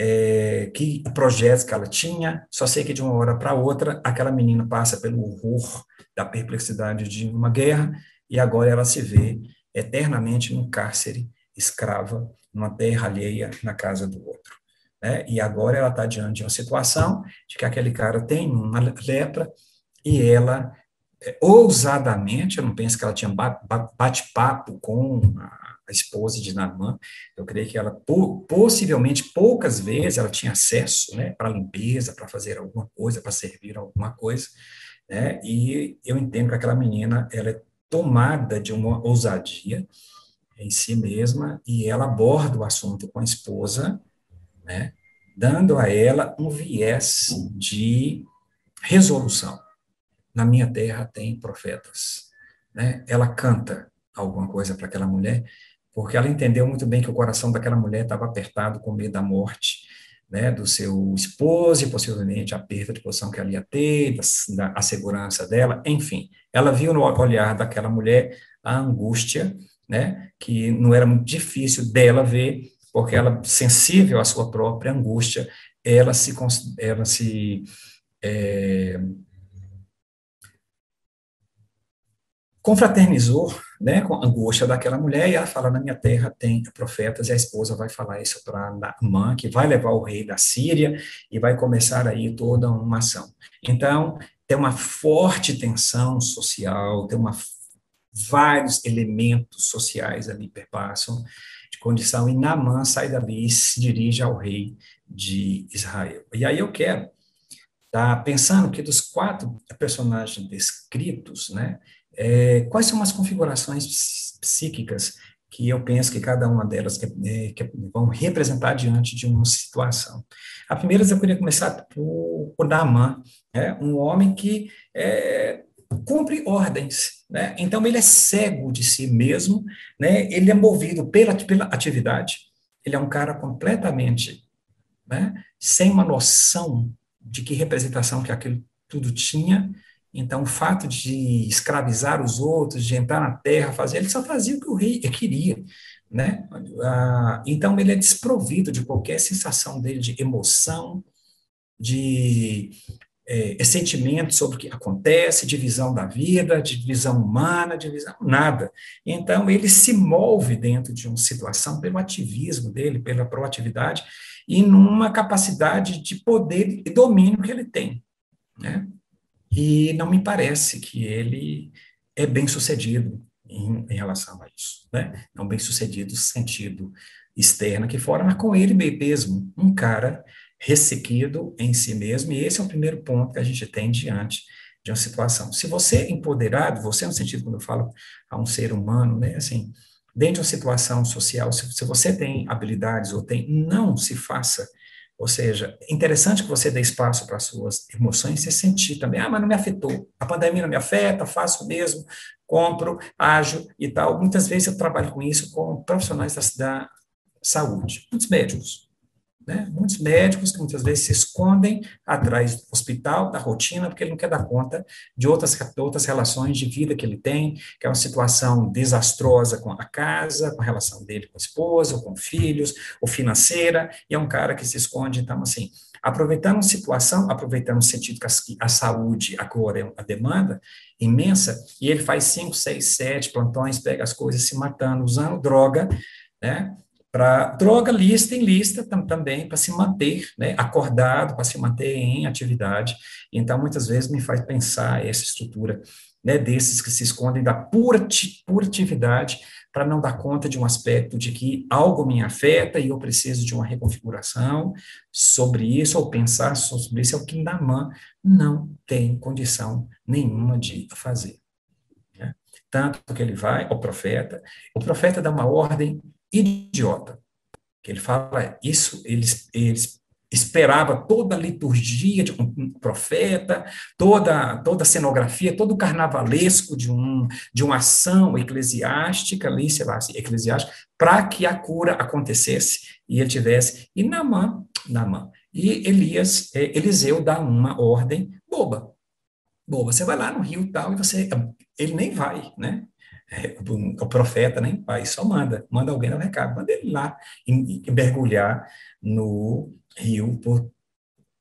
é, que projetos que ela tinha, só sei que de uma hora para outra aquela menina passa pelo horror da perplexidade de uma guerra e agora ela se vê eternamente num cárcere, escrava, numa terra alheia, na casa do outro. Né? E agora ela está diante de uma situação de que aquele cara tem uma lepra e ela, é, ousadamente, eu não penso que ela tinha bate-papo com a esposa de Naamã, eu creio que ela, possivelmente, poucas vezes ela tinha acesso, né, para limpeza, para fazer alguma coisa, para servir alguma coisa, né, e eu entendo que aquela menina, ela é tomada de uma ousadia em si mesma, e ela aborda o assunto com a esposa, né, dando a ela um viés de resolução. Na minha terra tem profetas, né, ela canta alguma coisa para aquela mulher, porque ela entendeu muito bem que o coração daquela mulher estava apertado com medo da morte, né, do seu esposo e possivelmente a perda de posição que ela ia ter, da, da, a segurança dela, enfim. Ela viu no olhar daquela mulher a angústia, né, que não era muito difícil dela ver, porque ela, sensível à sua própria angústia, ela se, ela se é, confraternizou né, com a angústia daquela mulher, e ela fala, na minha terra tem profetas, e a esposa vai falar isso para Naamã, que vai levar o rei da Síria, e vai começar aí toda uma ação. Então, tem uma forte tensão social, tem uma, vários elementos sociais ali perpassam de condição, e Naamã sai dali e se dirige ao rei de Israel. E aí eu quero tá pensando que dos quatro personagens descritos, né, é, quais são as configurações psíquicas que eu penso que cada uma delas que, é, que vão representar diante de uma situação. A primeira, eu queria começar por, por Naaman, né, um homem que é, cumpre ordens, né? Então ele é cego de si mesmo, né? Ele é movido pela, pela atividade. Ele é um cara completamente, né? Sem uma noção de que representação que aquilo tudo tinha. Então, o fato de escravizar os outros, de entrar na terra, fazer, ele só fazia o que o rei queria, né? Ah, então, ele é desprovido de qualquer sensação dele de emoção, de é, sentimento sobre o que acontece, de visão da vida, de visão humana, de visão nada. Então, ele se move dentro de uma situação pelo ativismo dele, pela proatividade, e numa capacidade de poder e domínio que ele tem. Né? E não me parece que ele é bem sucedido em, em relação a isso. Né? Não bem sucedido no sentido externo aqui fora, mas com ele mesmo, um cara ressequido em si mesmo, e esse é o primeiro ponto que a gente tem diante de uma situação. Se você é empoderado, você no sentido quando eu falo a um ser humano, né, assim, dentro de uma situação social, se, se você tem habilidades ou tem, não se faça ou seja, interessante que você dê espaço para as suas emoções e sentir também. Ah, mas não me afetou. A pandemia não me afeta, faço mesmo, compro, ajo e tal. Muitas vezes eu trabalho com isso com profissionais da, da saúde, muitos médicos. Né? Muitos médicos que muitas vezes se escondem atrás do hospital, da rotina, porque ele não quer dar conta de outras, outras relações de vida que ele tem, que é uma situação desastrosa com a casa, com a relação dele com a esposa, ou com filhos, ou financeira, e é um cara que se esconde, então, assim, aproveitando a situação, aproveitando o sentido que a, saúde agora é a demanda imensa, e ele faz cinco, seis, sete plantões, pega as coisas se matando, usando droga, né? Para droga lista em lista tam, também para se manter né, acordado, para se manter em atividade. Então, muitas vezes me faz pensar essa estrutura né, desses que se escondem da pura, pura atividade para não dar conta de um aspecto de que algo me afeta e eu preciso de uma reconfiguração sobre isso, ou pensar sobre isso, é o que Naman não tem condição nenhuma de fazer. Né? Tanto que ele vai ao profeta, o profeta dá uma ordem idiota. Que ele fala isso, eles, esperava toda a liturgia de um profeta, toda toda a cenografia, todo o carnavalesco de um de uma ação eclesiástica ali, sei lá, eclesiástica, para que a cura acontecesse e ele tivesse e Namã, Namã. E Elias, é, Eliseu dá uma ordem boba. Boba, você vai lá no rio tal e você ele nem vai, né? É, o, profeta nem pai, só manda, manda alguém no recado, manda ele lá e, e mergulhar no rio por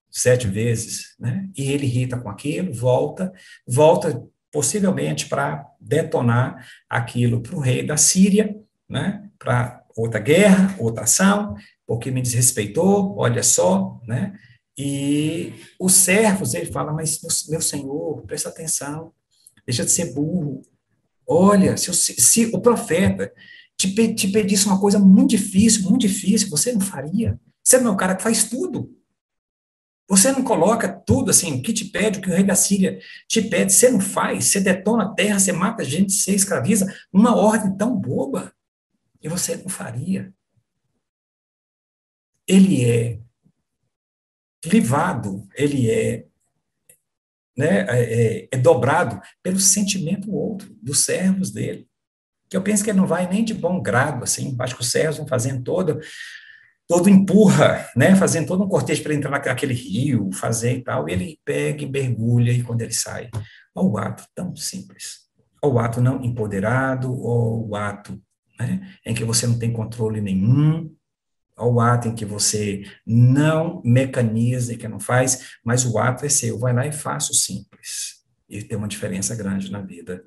sete vezes, né? E ele irrita com aquilo, volta, volta possivelmente para detonar aquilo para o rei da Síria, né? Para outra guerra, outra ação, porque me desrespeitou, olha só, né? E os servos, ele fala, mas meu senhor, presta atenção, deixa de ser burro, Olha, se, se o profeta te, te pedisse uma coisa muito difícil, muito difícil, você não faria? Você não é o cara que faz tudo. Você não coloca tudo assim, o que te pede, o que o rei da Síria te pede, você não faz, você detona a terra, você mata gente, você escraviza, uma ordem tão boba, e você não faria. Ele é livado, ele é né, é, é, é, dobrado pelo sentimento outro, dos servos dele. Que eu penso que ele não vai nem de bom grado, assim, acho que os servos vão fazendo todo, todo empurra, né, fazendo todo um cortejo para entrar naquele rio, fazer e tal, e ele pega e mergulha, e quando ele sai, olha o ato tão simples, olha o ato não empoderado, ou o ato né, em que você não tem controle nenhum, ao ato em que você não mecaniza e que não faz, mas o ato é seu. Vai lá e faça o simples. E tem uma diferença grande na vida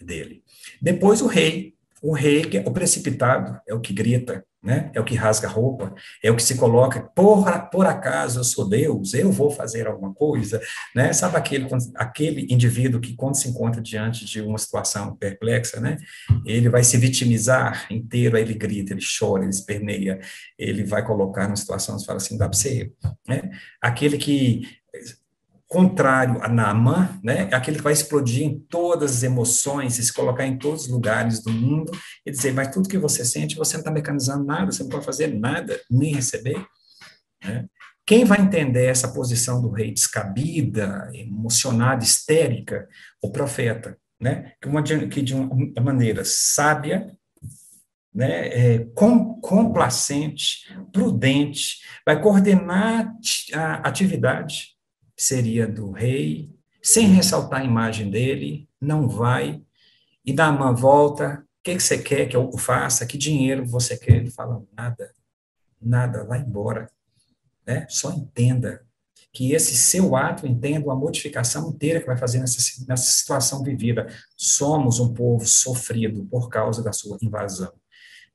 dele. Depois o rei. O rei, que é o precipitado, é o que grita, né? É o que rasga a roupa, é o que se coloca, por, por acaso eu sou Deus, eu vou fazer alguma coisa, né? Sabe aquele, aquele indivíduo que quando se encontra diante de uma situação perplexa, né? Ele vai se vitimizar inteiro, aí ele grita, ele chora, ele esperneia, ele vai colocar numa situação e fala assim, dá para ser, né? Aquele que contrário a Naaman, né, é aquele que vai explodir em todas as emoções se colocar em todos os lugares do mundo e dizer, mas tudo que você sente, você não está mecanizando nada, você não pode fazer nada, nem receber. Né? Quem vai entender essa posição do rei descabida, emocionada, histérica? O profeta, né? que, uma, que de uma maneira sábia, né, é, com, complacente, prudente, vai coordenar a atividade, seria do rei, sem ressaltar a imagem dele, não vai, e dá uma volta, o que, que você quer que eu faça, que dinheiro você quer? Ele fala, nada, nada, vai embora. Né? Só entenda que esse seu ato entenda a modificação inteira que vai fazer nessa, nessa situação vivida. Somos um povo sofrido por causa da sua invasão.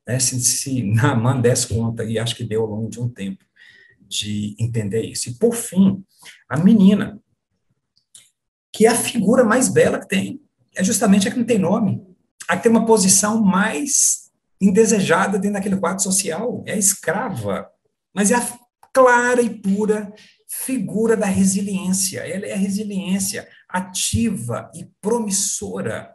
Né? Se, se Naaman desse conta, e acho que deu ao longo de um tempo, de entender isso. E, por fim, a menina, que é a figura mais bela que tem, é justamente a que não tem nome, a que tem uma posição mais indesejada dentro daquele quadro social, é escrava, mas é a clara e pura figura da resiliência. Ela é a resiliência ativa e promissora.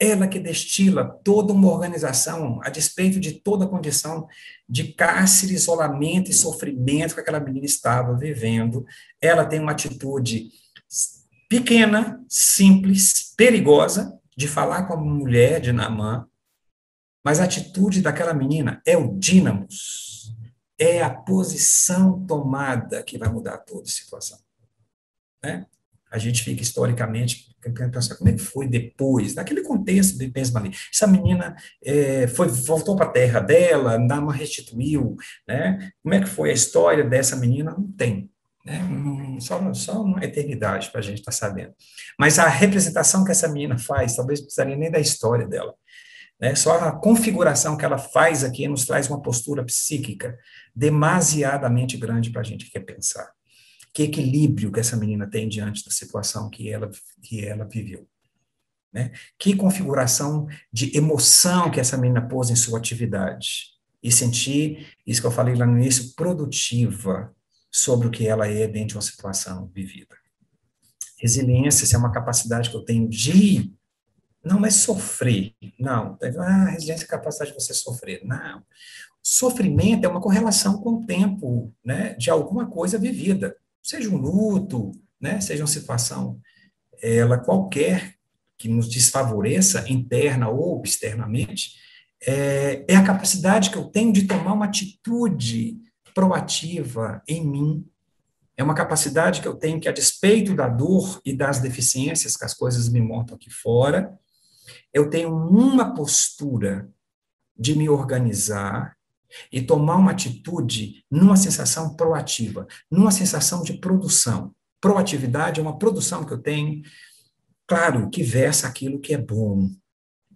Ela que destila toda uma organização, a despeito de toda a condição de cárcere, isolamento e sofrimento que aquela menina estava vivendo. Ela tem uma atitude pequena, simples, perigosa, de falar com a mulher de Namã, mas a atitude daquela menina é o dínamos é a posição tomada que vai mudar toda a situação. Né? A gente fica historicamente pensando como é que foi depois, naquele contexto de pensa ali. Essa menina é, foi, voltou para a terra dela, Nama restituiu, né? Como é que foi a história dessa menina? Não tem. Né? Só, só uma eternidade para a gente estar tá sabendo. Mas a representação que essa menina faz, talvez precisaria nem da história dela. Né? Só a configuração que ela faz aqui nos traz uma postura psíquica demasiadamente grande para a gente quer pensar. Que equilíbrio que essa menina tem diante da situação que ela, que ela viveu. Né? Que configuração de emoção que essa menina pôs em sua atividade. E sentir, isso que eu falei lá no início, produtiva sobre o que ela é dentro de uma situação vivida. Resiliência é uma capacidade que eu tenho de não é sofrer, não. Ah, resiliência é a capacidade de você sofrer. Não. Sofrimento é uma correlação com o tempo, né, de alguma coisa vivida, seja um luto, né, seja uma situação, ela qualquer que nos desfavoreça, interna ou externamente, é, é a capacidade que eu tenho de tomar uma atitude proativa em mim. É uma capacidade que eu tenho que, a despeito da dor e das deficiências que as coisas me montam aqui fora, eu tenho uma postura de me organizar e tomar uma atitude numa sensação proativa, numa sensação de produção. Proatividade é uma produção que eu tenho, claro, que versa aquilo que é bom,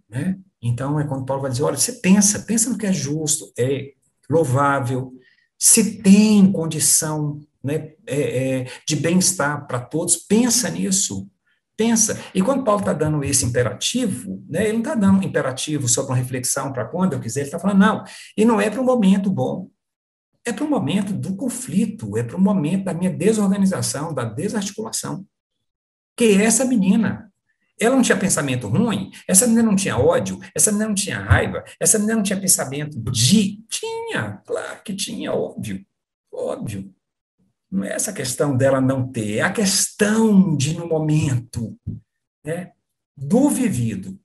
né? Então, é quando Paulo vai dizer, olha, você pensa, pensa no que é justo, é louvável, se tem condição né, é, é, de bem-estar para todos, pensa nisso, Pensa. E quando Paulo está dando esse imperativo, né, ele não está dando um imperativo só para reflexão, para quando eu quiser, ele está falando, não, e não é para um momento bom, é para o momento do conflito, é para o momento da minha desorganização, da desarticulação. Que é essa menina. Ela não tinha pensamento ruim, essa menina não tinha ódio, essa menina não tinha raiva, essa menina não tinha pensamento de. Tinha, claro que tinha, óbvio, óbvio. Não é essa questão dela não ter, é a questão de, no momento, né, do vivido,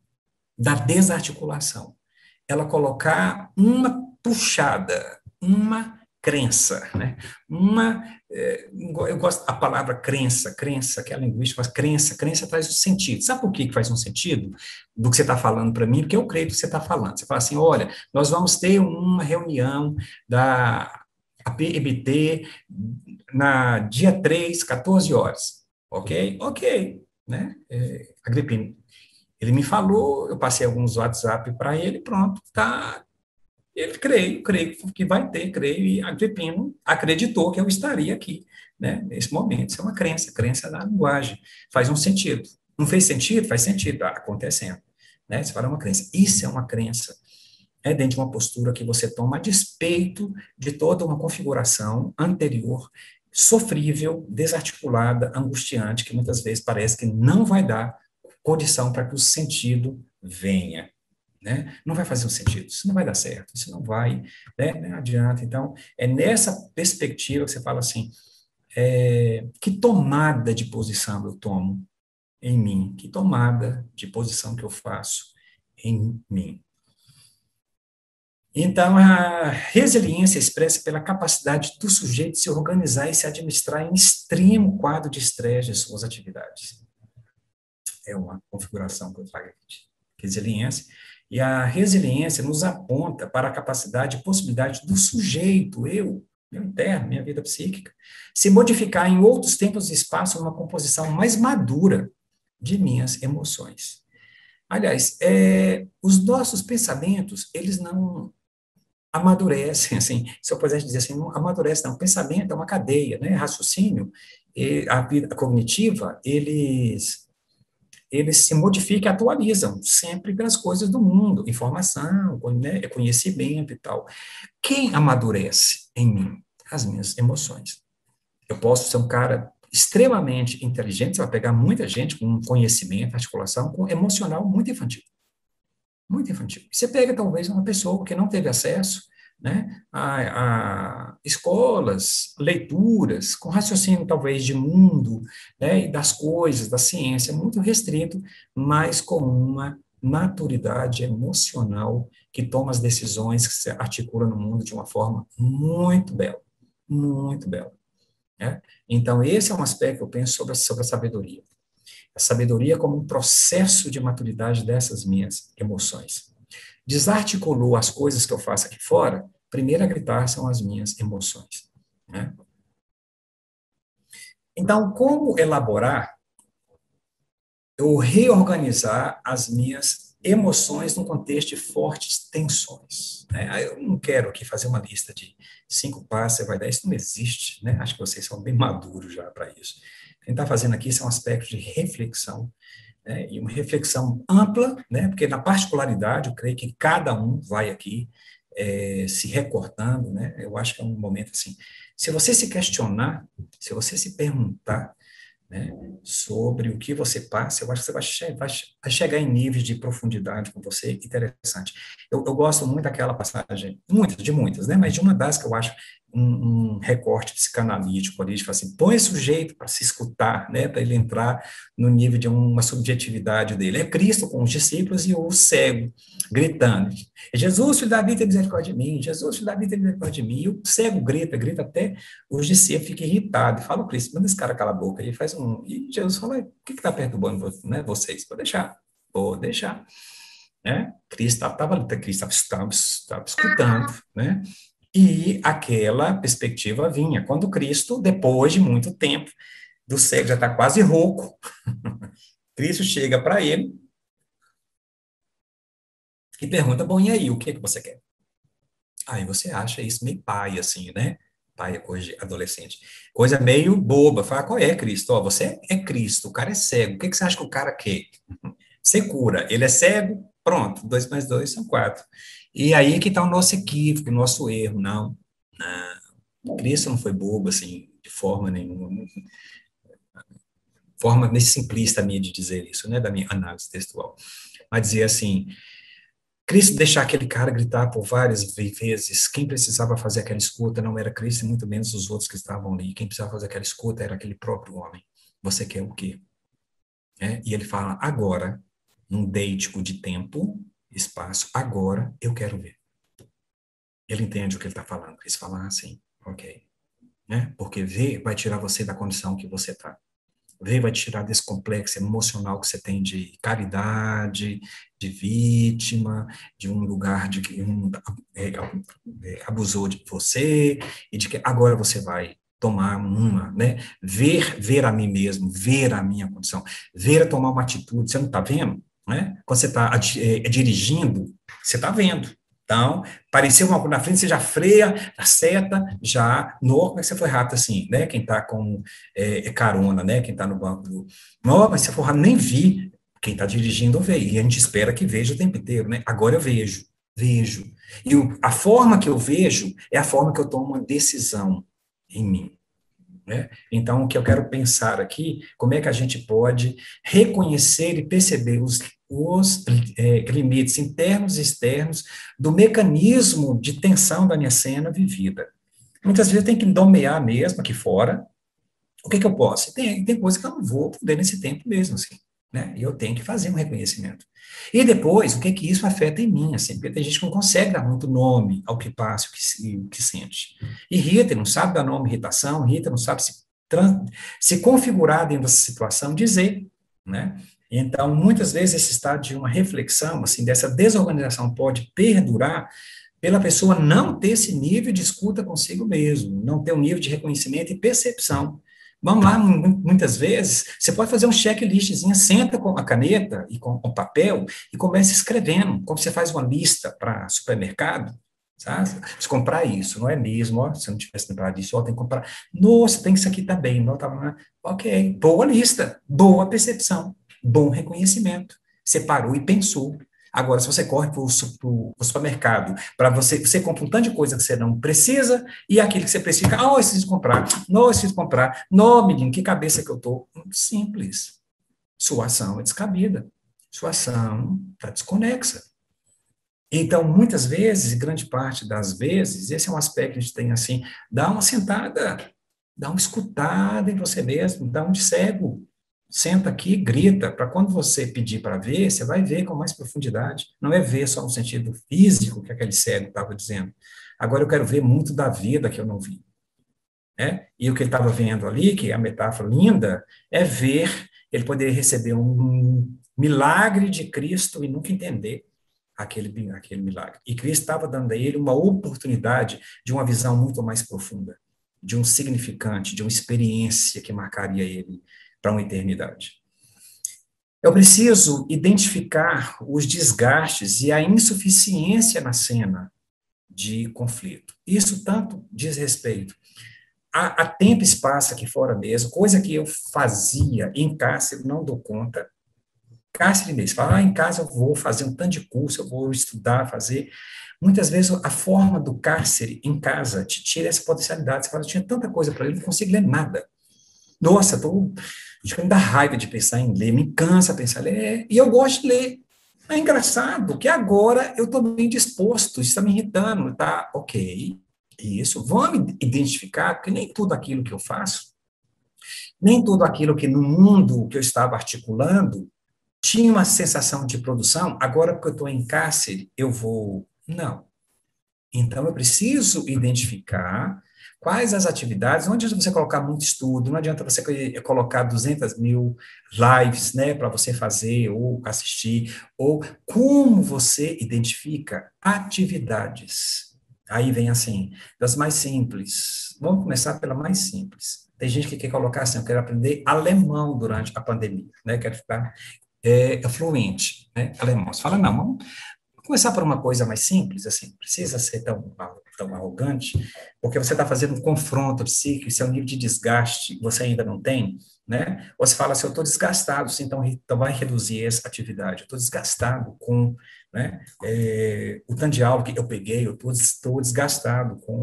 da desarticulação, ela colocar uma puxada, uma crença, né? Uma, é, eu gosto da palavra crença, crença, que é a linguística, mas crença, crença traz um sentido. Sabe por que faz um sentido do que você está falando para mim? Porque eu creio que você está falando. Você fala assim, olha, nós vamos ter uma reunião da PBT na dia 3, 14 horas. Ok? Ok. Né? É, Agripino, ele me falou, eu passei alguns WhatsApp para ele, pronto, tá. Ele creio, creio que vai ter, creio, e Agripino acreditou que eu estaria aqui, né, nesse momento. Isso é uma crença, crença da linguagem. Faz um sentido. Não fez sentido? Faz sentido, está acontecendo. Né? Você fala é uma crença. Isso é uma crença é dentro de uma postura que você toma a despeito de toda uma configuração anterior sofrível, desarticulada, angustiante, que muitas vezes parece que não vai dar condição para que o sentido venha. Né? Não vai fazer um sentido, isso não vai dar certo, isso não vai, né? não adianta. Então, é nessa perspectiva que você fala assim, é, que tomada de posição eu tomo em mim? Que tomada de posição que eu faço em mim? Então, a resiliência expressa pela capacidade do sujeito se organizar e se administrar em extremo quadro de estresse de suas atividades. É uma configuração que eu trago aqui resiliência. E a resiliência nos aponta para a capacidade e possibilidade do sujeito, eu, meu interno, minha vida psíquica, se modificar em outros tempos e espaços numa composição mais madura de minhas emoções. Aliás, é, os nossos pensamentos, eles não amadurecem, assim, se eu pudesse dizer assim, não amadurece, não, pensamento é uma cadeia, né, raciocínio, a vida cognitiva, eles eles se modificam e atualizam sempre pelas coisas do mundo, informação, né, conhecimento e tal. Quem amadurece em mim? As minhas emoções. Eu posso ser um cara extremamente inteligente, você vai pegar muita gente com conhecimento, articulação, com emocional muito infantil. Muito infantil. Você pega, talvez, uma pessoa que não teve acesso né, a, a, escolas, leituras, com raciocínio talvez de mundo, né, e das coisas, da ciência, muito restrito, mas com uma maturidade emocional que toma as decisões, que se articula no mundo de uma forma muito bela, muito bela. Né? Então, esse é um aspecto que eu penso sobre, sobre a sabedoria. A sabedoria como um processo de maturidade dessas minhas emoções desarticulou as coisas que eu faço aqui fora, primeiro a gritar são as minhas emoções. Né? Então, como elaborar ou reorganizar as minhas emoções num contexto de fortes tensões? Né? Eu não quero aqui fazer uma lista de cinco passos, você vai dar, isso não existe, né? acho que vocês são bem maduros já para isso. Quem está fazendo aqui são aspectos de reflexão né, e uma reflexão ampla, né, porque na particularidade, eu creio que cada um vai aqui é, se recortando, né, eu acho que é um momento assim, se você se questionar, se você se perguntar, né, sobre o que você passa, eu acho que você vai, che vai, vai chegar em níveis de profundidade com você interessante. Eu, eu gosto muito daquela passagem, muitas, de muitas, né, mas de uma das que eu acho um, um recorte psicanalítico ali, falar assim, põe o sujeito para se escutar, né, para ele entrar no nível de uma subjetividade dele. É Cristo com os discípulos e o cego gritando, Jesus, filho da vida, tem misericórdia de mim, Jesus, filho da vida, tem misericórdia de mim, e o cego grita, grita até os discípulos ficam irritados, fala Cristo, manda esse cara calar a boca, e faz um, e Jesus fala, o que está perturbando né, vocês? Vou deixar, vou deixar. Né? Cristo estava Cristo estava escutando, né? E aquela perspectiva vinha. Quando Cristo, depois de muito tempo, do cego já está quase rouco, Cristo chega para ele e pergunta: Bom, e aí, o que, é que você quer? Aí você acha isso meio pai, assim, né? Pai é coisa de adolescente. Coisa meio boba. Fala, qual é Cristo? Ó, você é Cristo, o cara é cego. O que, que você acha que o cara quer? Você cura. Ele é cego, pronto. Dois mais dois são quatro. E aí que está o nosso equívoco, o nosso erro, não. não. Cristo não foi bobo, assim, de forma nenhuma. Forma nesse simplista minha de dizer isso, né, da minha análise textual. Mas dizer assim, Cristo deixar aquele cara gritar por várias vezes, quem precisava fazer aquela escuta não era Cristo, muito menos os outros que estavam ali. Quem precisava fazer aquela escuta era aquele próprio homem. Você quer o quê? É, e ele fala, agora, num deítico de tempo, espaço, agora eu quero ver. Ele entende o que ele está falando. Eles falam assim, ok. Né? Porque ver vai tirar você da condição que você está. Ver vai tirar desse complexo emocional que você tem de caridade, de vítima, de um lugar de que um é, é, abusou de você e de que agora você vai tomar uma, né? Ver, ver a mim mesmo, ver a minha condição, ver a tomar uma atitude. Você não está vendo? Né? Quando você está é, dirigindo, você está vendo. Então, apareceu uma coisa na frente, você já freia, a seta, já, no, como é que você foi rápido assim, né? Quem está com é, carona, né? Quem está no banco do... Não, mas se for rápido, nem vi. Quem está dirigindo vê, e a gente espera que veja o tempo inteiro, né? Agora eu vejo, vejo. E o, a forma que eu vejo é a forma que eu tomo uma decisão em mim. Né? Então, o que eu quero pensar aqui, como é que a gente pode reconhecer e perceber os, os é, limites internos e externos do mecanismo de tensão da minha cena vivida. Muitas vezes tem que nomear mesmo aqui fora, o que, que eu posso? Tem, tem coisa que eu não vou poder nesse tempo mesmo, assim, né? E eu tenho que fazer um reconhecimento. E depois, o que que isso afeta em mim, assim, porque tem gente que não consegue dar muito nome ao que passa, o que, o que sente. Irrita, não sabe dar nome irritação, irrita, não sabe se, se configurar dentro dessa situação, dizer, né? Então, muitas vezes, esse estado de uma reflexão, assim, dessa desorganização pode perdurar pela pessoa não ter esse nível de escuta consigo mesmo, não ter um nível de reconhecimento e percepção. Vamos lá, muitas vezes, você pode fazer um checklistzinho, senta com a caneta e com o papel e começa escrevendo, como você faz uma lista para supermercado, sabe? Se comprar isso, não é mesmo, ó, se eu não tivesse lembrado disso, ó, tem que comprar, nossa, tem isso aqui também, não, tá, ok, boa lista, boa percepção, bom reconhecimento, você parou e pensou, Agora, se você corre para o supermercado, para você, você compra um tanto de coisa que você não precisa, e aquilo que você precisa, ah, oh, eu preciso comprar, não, eu preciso comprar, não, menino, que cabeça que eu estou. Simples. Sua ação é descabida. Sua ação está desconexa. Então, muitas vezes, grande parte das vezes, esse é um aspecto que a gente tem assim, dá uma sentada, dá uma escutada em você mesmo, dá um de cego, senta aqui, grita, para quando você pedir para ver, você vai ver com mais profundidade. Não é ver só no sentido físico que aquele cego estava dizendo. Agora eu quero ver muito da vida que eu não vi. Né? E o que ele estava vendo ali, que é a metáfora linda, é ver ele poder receber um milagre de Cristo e nunca entender aquele, aquele milagre. E Cristo estava dando a ele uma oportunidade de uma visão muito mais profunda, de um significante, de uma experiência que marcaria ele para uma eternidade. Eu preciso identificar os desgastes e a insuficiência na cena de conflito. Isso tanto diz respeito a, a tempo e espaço aqui fora mesmo, coisa que eu fazia em eu não dou conta. Cárcere mesmo, falar, ah, em casa eu vou fazer um tanto de curso, eu vou estudar, fazer. Muitas vezes a forma do cárcere em casa te tira essa potencialidade. Você fala, eu tinha tanta coisa para ler, não consigo ler nada. Nossa, estou Acho me dá raiva de pensar em ler, me cansa pensar em ler, e eu gosto de ler. É engraçado que agora eu estou bem disposto, isso está me irritando, tá? Ok, isso, vamos identificar, porque nem tudo aquilo que eu faço, nem tudo aquilo que no mundo que eu estava articulando tinha uma sensação de produção, agora porque eu estou em cárcere, eu vou. Não. Então, eu preciso identificar Quais as atividades? Não adianta você colocar muito estudo, não adianta você colocar 200 mil lives, né, para você fazer ou assistir, ou como você identifica atividades. Aí vem assim, das mais simples. Vamos começar pela mais simples. Tem gente que quer colocar assim, eu quero aprender alemão durante a pandemia, né, quero ficar é, fluente, né, alemão. Você fala, não, vamos, começar por uma coisa mais simples, assim, precisa ser tão, tão arrogante, porque você está fazendo um confronto psíquico, esse é um nível de desgaste que você ainda não tem, né? Ou você fala assim, eu estou desgastado, então, então vai reduzir essa atividade, eu estou desgastado com né, é, o tanto de aula que eu peguei, eu estou desgastado com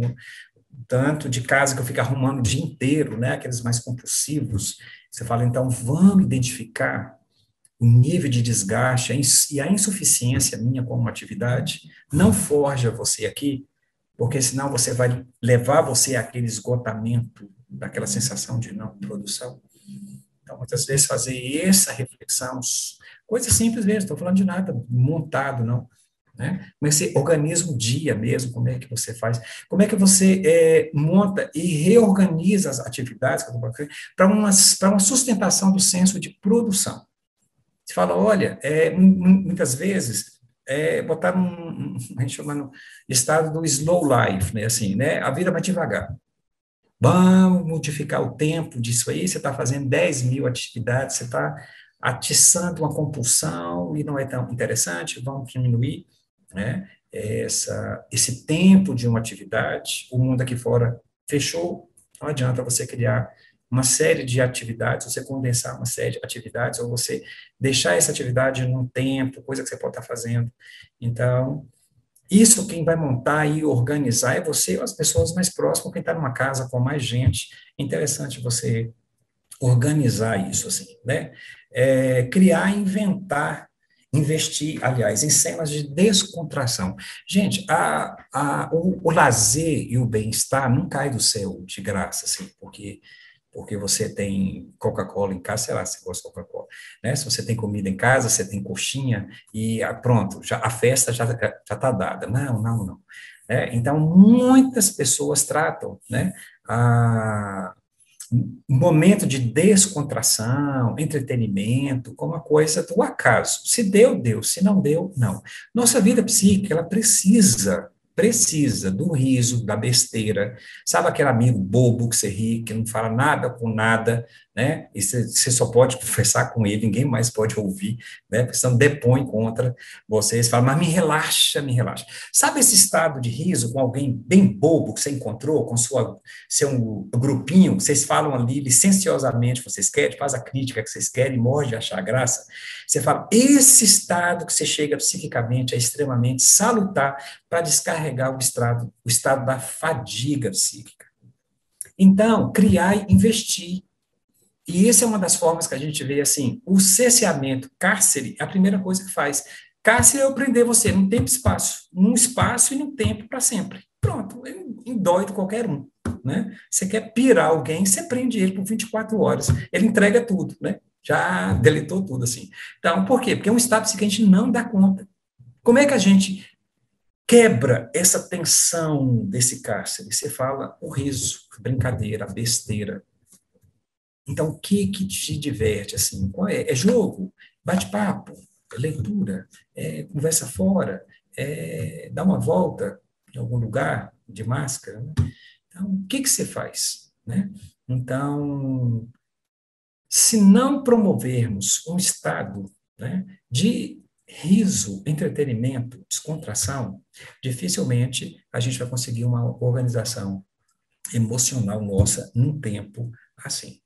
tanto de casa que eu fico arrumando o dia inteiro, né, aqueles mais compulsivos, você fala, então, vamos identificar o nível de desgaste e a insuficiência minha como atividade não forja você aqui, porque senão você vai levar você àquele esgotamento, daquela sensação de não produção. Então, muitas vezes fazer essa reflexão, coisa simples mesmo, estou falando de nada montado, não. Né? Que você organiza o dia mesmo, como é que você faz, como é que você é, monta e reorganiza as atividades para uma, uma sustentação do senso de produção. Você fala, olha, é, muitas vezes é, botar um, a gente chama no estado do slow life, né, assim, né, a vida vai devagar. Vamos modificar o tempo disso aí, você está fazendo 10 mil atividades, você está atiçando uma compulsão e não é tão interessante, vamos diminuir, né, essa, esse tempo de uma atividade, o mundo aqui fora fechou, não adianta você criar uma série de atividades, você condensar uma série de atividades, ou você deixar essa atividade num tempo, coisa que você pode estar fazendo. Então, Isso quem vai montar e organizar é você ou as pessoas mais próximas, quem está numa casa com mais gente. Interessante você organizar isso, assim, né? É, criar, inventar, investir, aliás, em cenas de descontração. Gente, a, a, o, o lazer e o bem-estar não cai do céu de graça, assim, porque porque você tem Coca-Cola em casa, sei lá, você gosta de Coca-Cola, né? Se você tem comida em casa, você tem coxinha e ah, pronto, já a festa já já está dada. Não, não, não. É, então muitas pessoas tratam, né? A, momento de descontração, entretenimento, como uma coisa do acaso. Se deu, deu. Se não deu, não. Nossa vida psíquica, ela precisa precisa do riso, da besteira. Sabe aquele amigo bobo que você ri, que não fala nada com nada, né? E você só pode conversar com ele, ninguém mais pode ouvir, né? Porque senão depõe contra vocês, fala, mas me relaxa, me relaxa. Sabe esse estado de riso com alguém bem bobo que você encontrou, com sua, seu grupinho, vocês falam ali licenciosamente, vocês querem, faz a crítica que vocês querem, morre de achar graça. Você fala, esse estado que você chega psiquicamente é extremamente salutar para descarregar o estado, o estado da fadiga psíquica. Então, criar e investir e essa é uma das formas que a gente vê assim, o cerceamento, cárcere, é a primeira coisa que faz. Cárcere é eu prender você num tempo e espaço, num espaço e num tempo para sempre. Pronto, indói qualquer um, né? Você quer pirar alguém, você prende ele por 24 horas, ele entrega tudo, né? Já deletou tudo, assim. Então, por quê? Porque é um estado que a gente não dá conta. Como é que a gente quebra essa tensão desse cárcere? Você fala o riso, a brincadeira, a besteira, então, o que que te diverte, assim? Qual é? É jogo, bate-papo, leitura, é conversa fora, é dar uma volta em algum lugar de máscara, né? Então, o que que você faz, né? Então, se não promovermos um estado né, de riso, entretenimento, descontração, dificilmente a gente vai conseguir uma organização emocional nossa num tempo assim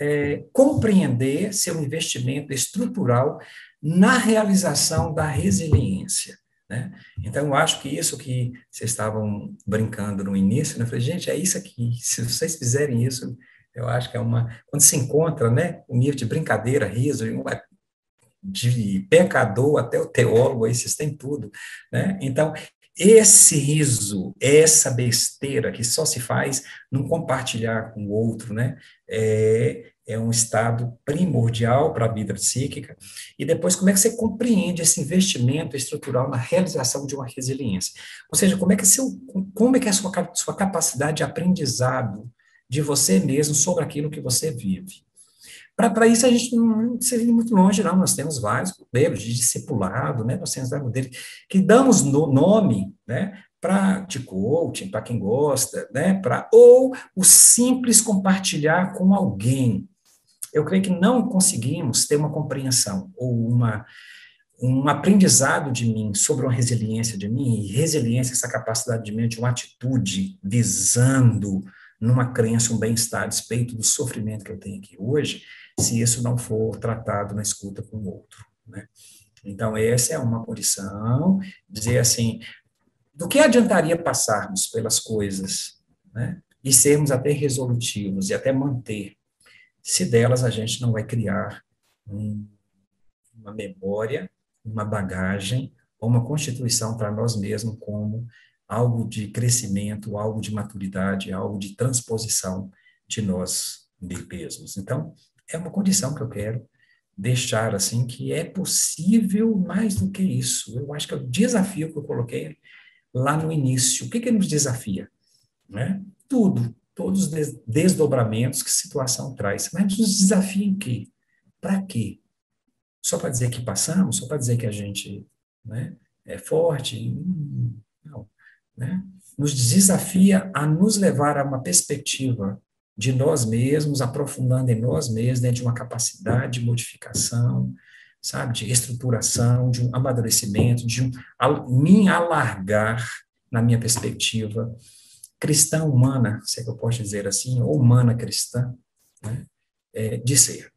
é, compreender seu investimento estrutural na realização da resiliência. Né? Então, eu acho que isso que vocês estavam brincando no início, né? eu falei, gente, é isso aqui, se vocês fizerem isso, eu acho que é uma. Quando se encontra né, o nível de brincadeira, riso, de pecador até o teólogo, aí vocês têm tudo. Né? Então, esse riso, essa besteira que só se faz não compartilhar com o outro, né? É, é um estado primordial para a vida psíquica. E depois, como é que você compreende esse investimento estrutural na realização de uma resiliência? Ou seja, como é que, seu, como é, que é a sua, sua capacidade de aprendizado de você mesmo sobre aquilo que você vive? Para isso, a gente não ir muito longe, não. Nós temos vários modelos de discipulado, né? nós temos vários modelos que damos no nome né? para de coaching, para quem gosta, né? Pra, ou o simples compartilhar com alguém eu creio que não conseguimos ter uma compreensão ou uma um aprendizado de mim sobre uma resiliência de mim, e resiliência, essa capacidade de mim de uma atitude visando numa crença, um bem-estar, a despeito do sofrimento que eu tenho aqui hoje, se isso não for tratado na escuta com o outro, né? Então, essa é uma condição, dizer assim, do que adiantaria passarmos pelas coisas, né? E sermos até resolutivos e até manter se delas a gente não vai criar um, uma memória, uma bagagem ou uma constituição para nós mesmos como algo de crescimento, algo de maturidade, algo de transposição de nós mesmos. Então, é uma condição que eu quero deixar assim que é possível mais do que isso. Eu acho que é o desafio que eu coloquei lá no início. O que que nos desafia? Né? Tudo, todos os desdobramentos que a situação traz. Mas nos desafia em quê? Para quê? Só para dizer que passamos? Só para dizer que a gente né, é forte? Hum, não. Né? Nos desafia a nos levar a uma perspectiva de nós mesmos, aprofundando em nós mesmos, dentro de uma capacidade de modificação, sabe, de estruturação, de um amadurecimento, de um, me alargar na minha perspectiva, cristã humana, se é que eu posso dizer assim, ou humana cristã, né, é, de ser.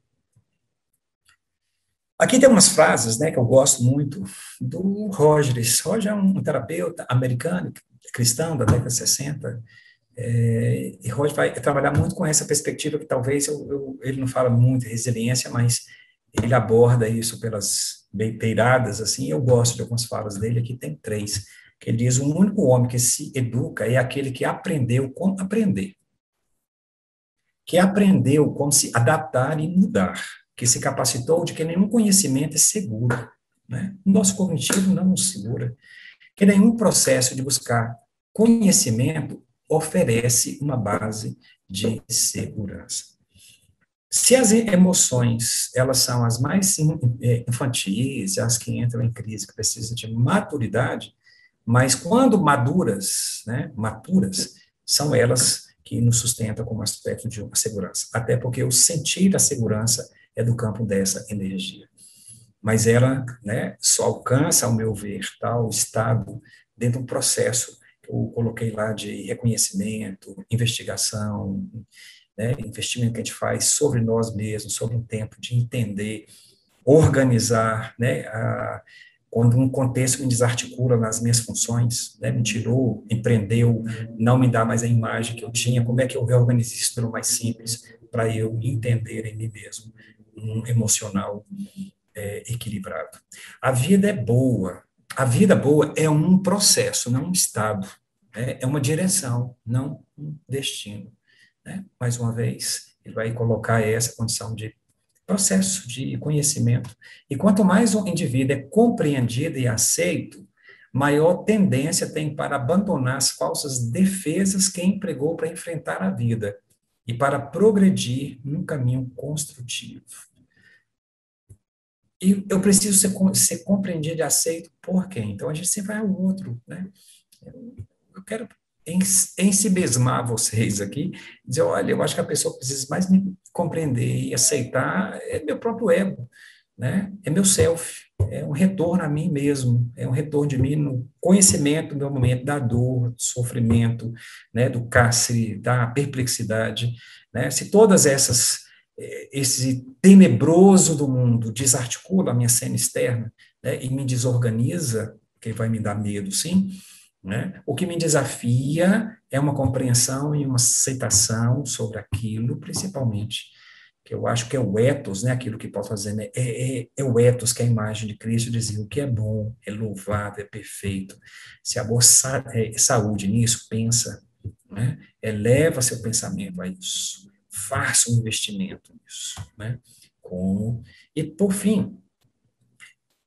Aqui tem umas frases, né, que eu gosto muito, do Rogers. Roger é um terapeuta americano, cristão, da década de 60, é, e Roger vai trabalhar muito com essa perspectiva que talvez eu, eu, ele não fala muito de resiliência, mas ele aborda isso pelas beiradas, assim, eu gosto de algumas falas dele, aqui tem três, que ele diz, o único homem que se educa é aquele que aprendeu como aprender, que aprendeu como se adaptar e mudar, que se capacitou de que nenhum conhecimento é seguro, né? O nosso cognitivo não nos segura, que nenhum processo de buscar conhecimento oferece uma base de segurança. Se as emoções, elas são as mais é, infantis, as que entram em crise, que precisam de maturidade, mas quando maduras, né, maturas, são elas que nos sustentam como aspecto de uma segurança. Até porque o sentir a segurança é do campo dessa energia. Mas ela né, só alcança, ao meu ver, tal estado dentro de um processo eu coloquei lá de reconhecimento, investigação, né, investimento que a gente faz sobre nós mesmos, sobre um tempo de entender, organizar, né, a, quando um contexto me desarticula nas minhas funções, né, me tirou, empreendeu, não me dá mais a imagem que eu tinha, como é que eu reorganizo isso pelo mais simples, para eu entender em mim mesmo um emocional é, equilibrado. A vida é boa. A vida boa é um processo, não um estado. Né? É uma direção, não um destino. Né? Mais uma vez, ele vai colocar essa condição de processo de conhecimento. E quanto mais o indivíduo é compreendido e aceito, maior tendência tem para abandonar as falsas defesas que empregou para enfrentar a vida e para progredir num caminho construtivo. E eu preciso ser, ser compreendido e aceito por quem? Então a gente sempre vai ao outro, né? Eu quero ensibesmar vocês aqui, dizer, olha, eu acho que a pessoa precisa mais me compreender e aceitar é meu próprio ego, né? É meu self, é um retorno a mim mesmo, é um retorno de mim no conhecimento do meu momento da dor, do sofrimento, né, do cárcere, da perplexidade, né? Se todas essas esse tenebroso do mundo desarticula a minha cena externa né, e me desorganiza, que vai me dar medo, sim. Né? O que me desafia é uma compreensão e uma aceitação sobre aquilo, principalmente, que eu acho que é o ethos, né, aquilo que posso fazer, é, é, é, o ethos, que é a imagem de Cristo, dizer o que é bom, é louvável, é perfeito. Se há sa é, saúde nisso, pensa, né, eleva seu pensamento a isso faça um investimento nisso, né? Como e por fim,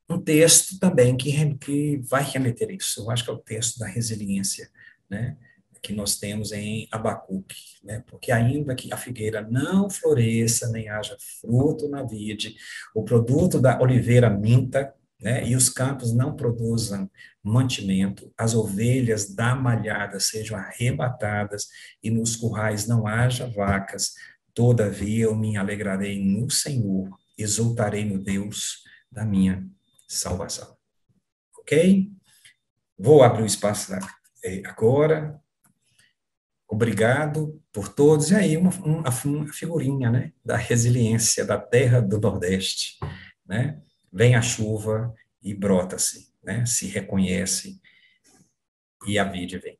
um texto também que, que vai remeter isso. Eu acho que é o texto da resiliência, né? Que nós temos em Abacuque, né? Porque ainda que a figueira não floresça, nem haja fruto na vide, o produto da oliveira minta, né? E os campos não produzam mantimento, as ovelhas da malhada sejam arrebatadas e nos currais não haja vacas. Todavia eu me alegrarei no Senhor, exultarei no Deus da minha salvação. Ok? Vou abrir o espaço eh, agora. Obrigado por todos. E aí, uma, uma, figurinha né, da resiliência da terra do Nordeste. Né? Vem a chuva e brota-se né, se reconhece e a vida vem.